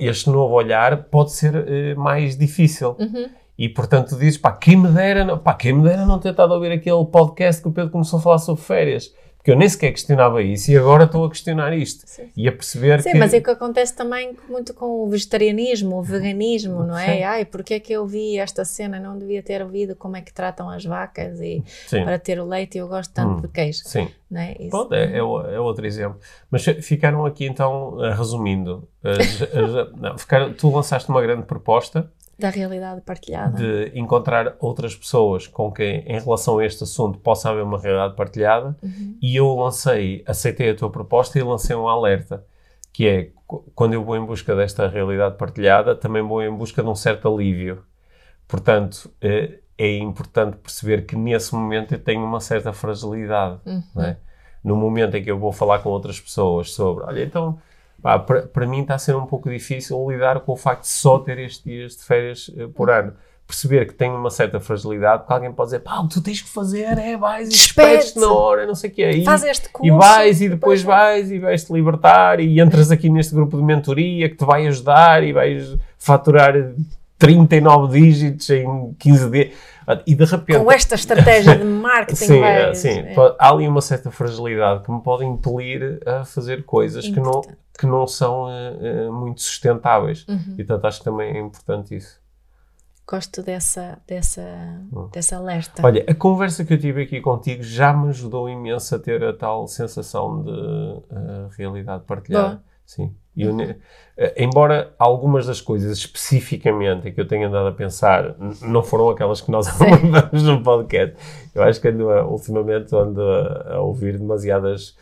este novo olhar pode ser uh, mais difícil. Uhum. E portanto dizes, pá, quem me dera, pá, quem me dera não ter estado a ouvir aquele podcast que o Pedro começou a falar sobre férias. Porque eu nem sequer questionava isso e agora estou a questionar isto. Sim. E a perceber Sim, que... mas é que acontece também muito com o vegetarianismo, o veganismo, não é? Sim. Ai, porque é que eu vi esta cena? Não devia ter ouvido como é que tratam as vacas e Sim. para ter o leite eu gosto tanto hum. de queijo. Sim. Não é? Isso, Pronto, é, é, é, outro exemplo. Mas ficaram aqui então, resumindo, as, as, não, ficaram, tu lançaste uma grande proposta Da realidade partilhada. De encontrar outras pessoas com quem, em relação a este assunto, possa haver uma realidade partilhada. Uhum. E eu lancei, aceitei a tua proposta e lancei um alerta, que é, quando eu vou em busca desta realidade partilhada, também vou em busca de um certo alívio. Portanto, eh, é importante perceber que nesse momento eu tenho uma certa fragilidade. Uhum. É? No momento em que eu vou falar com outras pessoas sobre, olha, então para mim está a ser um pouco difícil lidar com o facto de só ter estes dias de férias uh, por ano. Perceber que tenho uma certa fragilidade, porque alguém pode dizer, pá, o que tu tens que fazer é vais e despedes na hora, não sei o que é. Faz este curso. E vais e depois vais e vais-te libertar e entras aqui neste grupo de mentoria que te vai ajudar e vais faturar 39 dígitos em 15 dias. E de repente. Com esta estratégia de marketing, sim, vai, sim. É. há ali uma certa fragilidade que me pode impelir a fazer coisas que não, que não são uh, uh, muito sustentáveis. Uhum. E portanto acho que também é importante isso. Gosto dessa, dessa, hum. dessa alerta. Olha, a conversa que eu tive aqui contigo já me ajudou imenso a ter a tal sensação de uh, realidade partilhada. Sim. Eu, eh, embora algumas das coisas especificamente que eu tenha andado a pensar não foram aquelas que nós abordamos no podcast, eu acho que ando ultimamente ando a, a ouvir demasiadas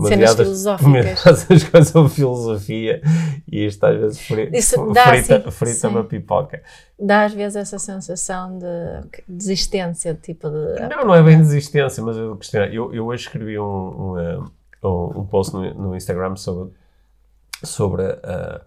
cenas filosóficas. coisas sobre filosofia e isto às vezes frita, frita, frita uma pipoca. Dá às vezes essa sensação de desistência, tipo de... Não, não é bem desistência, mas eu, eu, eu hoje escrevi um, um, eh, um, um post no, no Instagram sobre sobre a,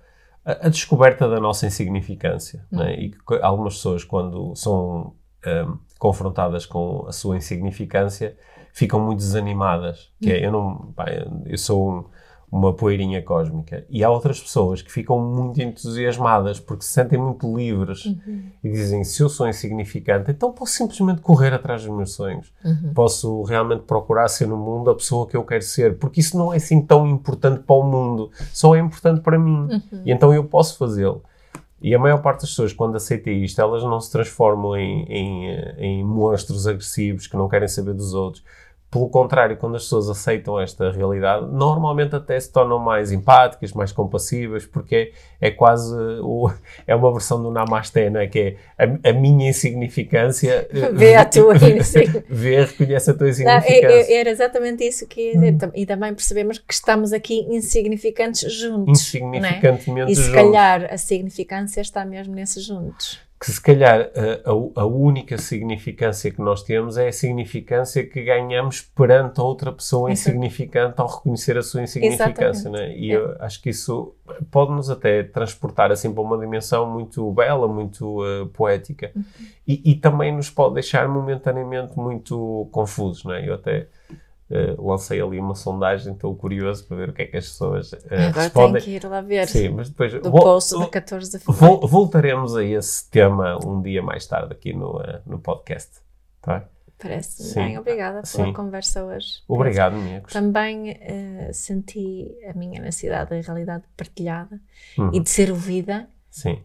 a, a descoberta da nossa insignificância. Uhum. Né? E que algumas pessoas, quando são um, confrontadas com a sua insignificância, ficam muito desanimadas. Que é, eu não, pá, eu sou um, uma poeirinha cósmica. E há outras pessoas que ficam muito entusiasmadas porque se sentem muito livres uhum. e dizem: se eu sou insignificante, então posso simplesmente correr atrás dos meus sonhos. Uhum. Posso realmente procurar ser no mundo a pessoa que eu quero ser, porque isso não é assim tão importante para o mundo, só é importante para mim. Uhum. E então eu posso fazê-lo. E a maior parte das pessoas, quando aceita isto, elas não se transformam em, em, em monstros agressivos que não querem saber dos outros pelo contrário, quando as pessoas aceitam esta realidade, normalmente até se tornam mais empáticas, mais compassivas, porque é, quase o, é uma versão do Namaste, não é? Que é a, a minha insignificância. Vê a tua Vê, reconhece a tua insignificância. Não, é, é, era exatamente isso que ia dizer. Hum. E também percebemos que estamos aqui insignificantes juntos. Insignificantemente é? E se juntos. calhar a significância está mesmo nesses juntos que se calhar a, a, única significância que nós temos é a significância que ganhamos perante a outra pessoa insignificante ao reconhecer a sua insignificância, né? E é. eu acho que isso pode-nos até transportar assim para uma dimensão muito bela, muito uh, poética uhum. e, e, também nos pode deixar momentaneamente muito confusos, né? Eu até Uh, lancei ali uma sondagem, estou curioso para ver o que é que as pessoas uh, Agora respondem. tenho que ir lá ver. Sim, mas depois do post de 14 de fevereiro. Voltaremos a esse tema um dia mais tarde aqui no, uh, no podcast. Tá? Parece bem. Obrigada pela Sim. conversa hoje. Obrigado, amigos. Também senti a minha necessidade da realidade partilhada uhum. e de ser ouvida. Sim.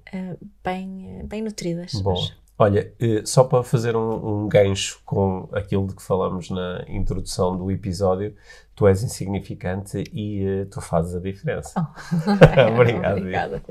bem, bem nutridas. Bom. Hoje. Olha, eh, só para fazer um, um, gancho com aquilo de que falamos na introdução do episódio, tu és insignificante e eh, tu fazes a diferença. Oh. Obrigado. Obrigada.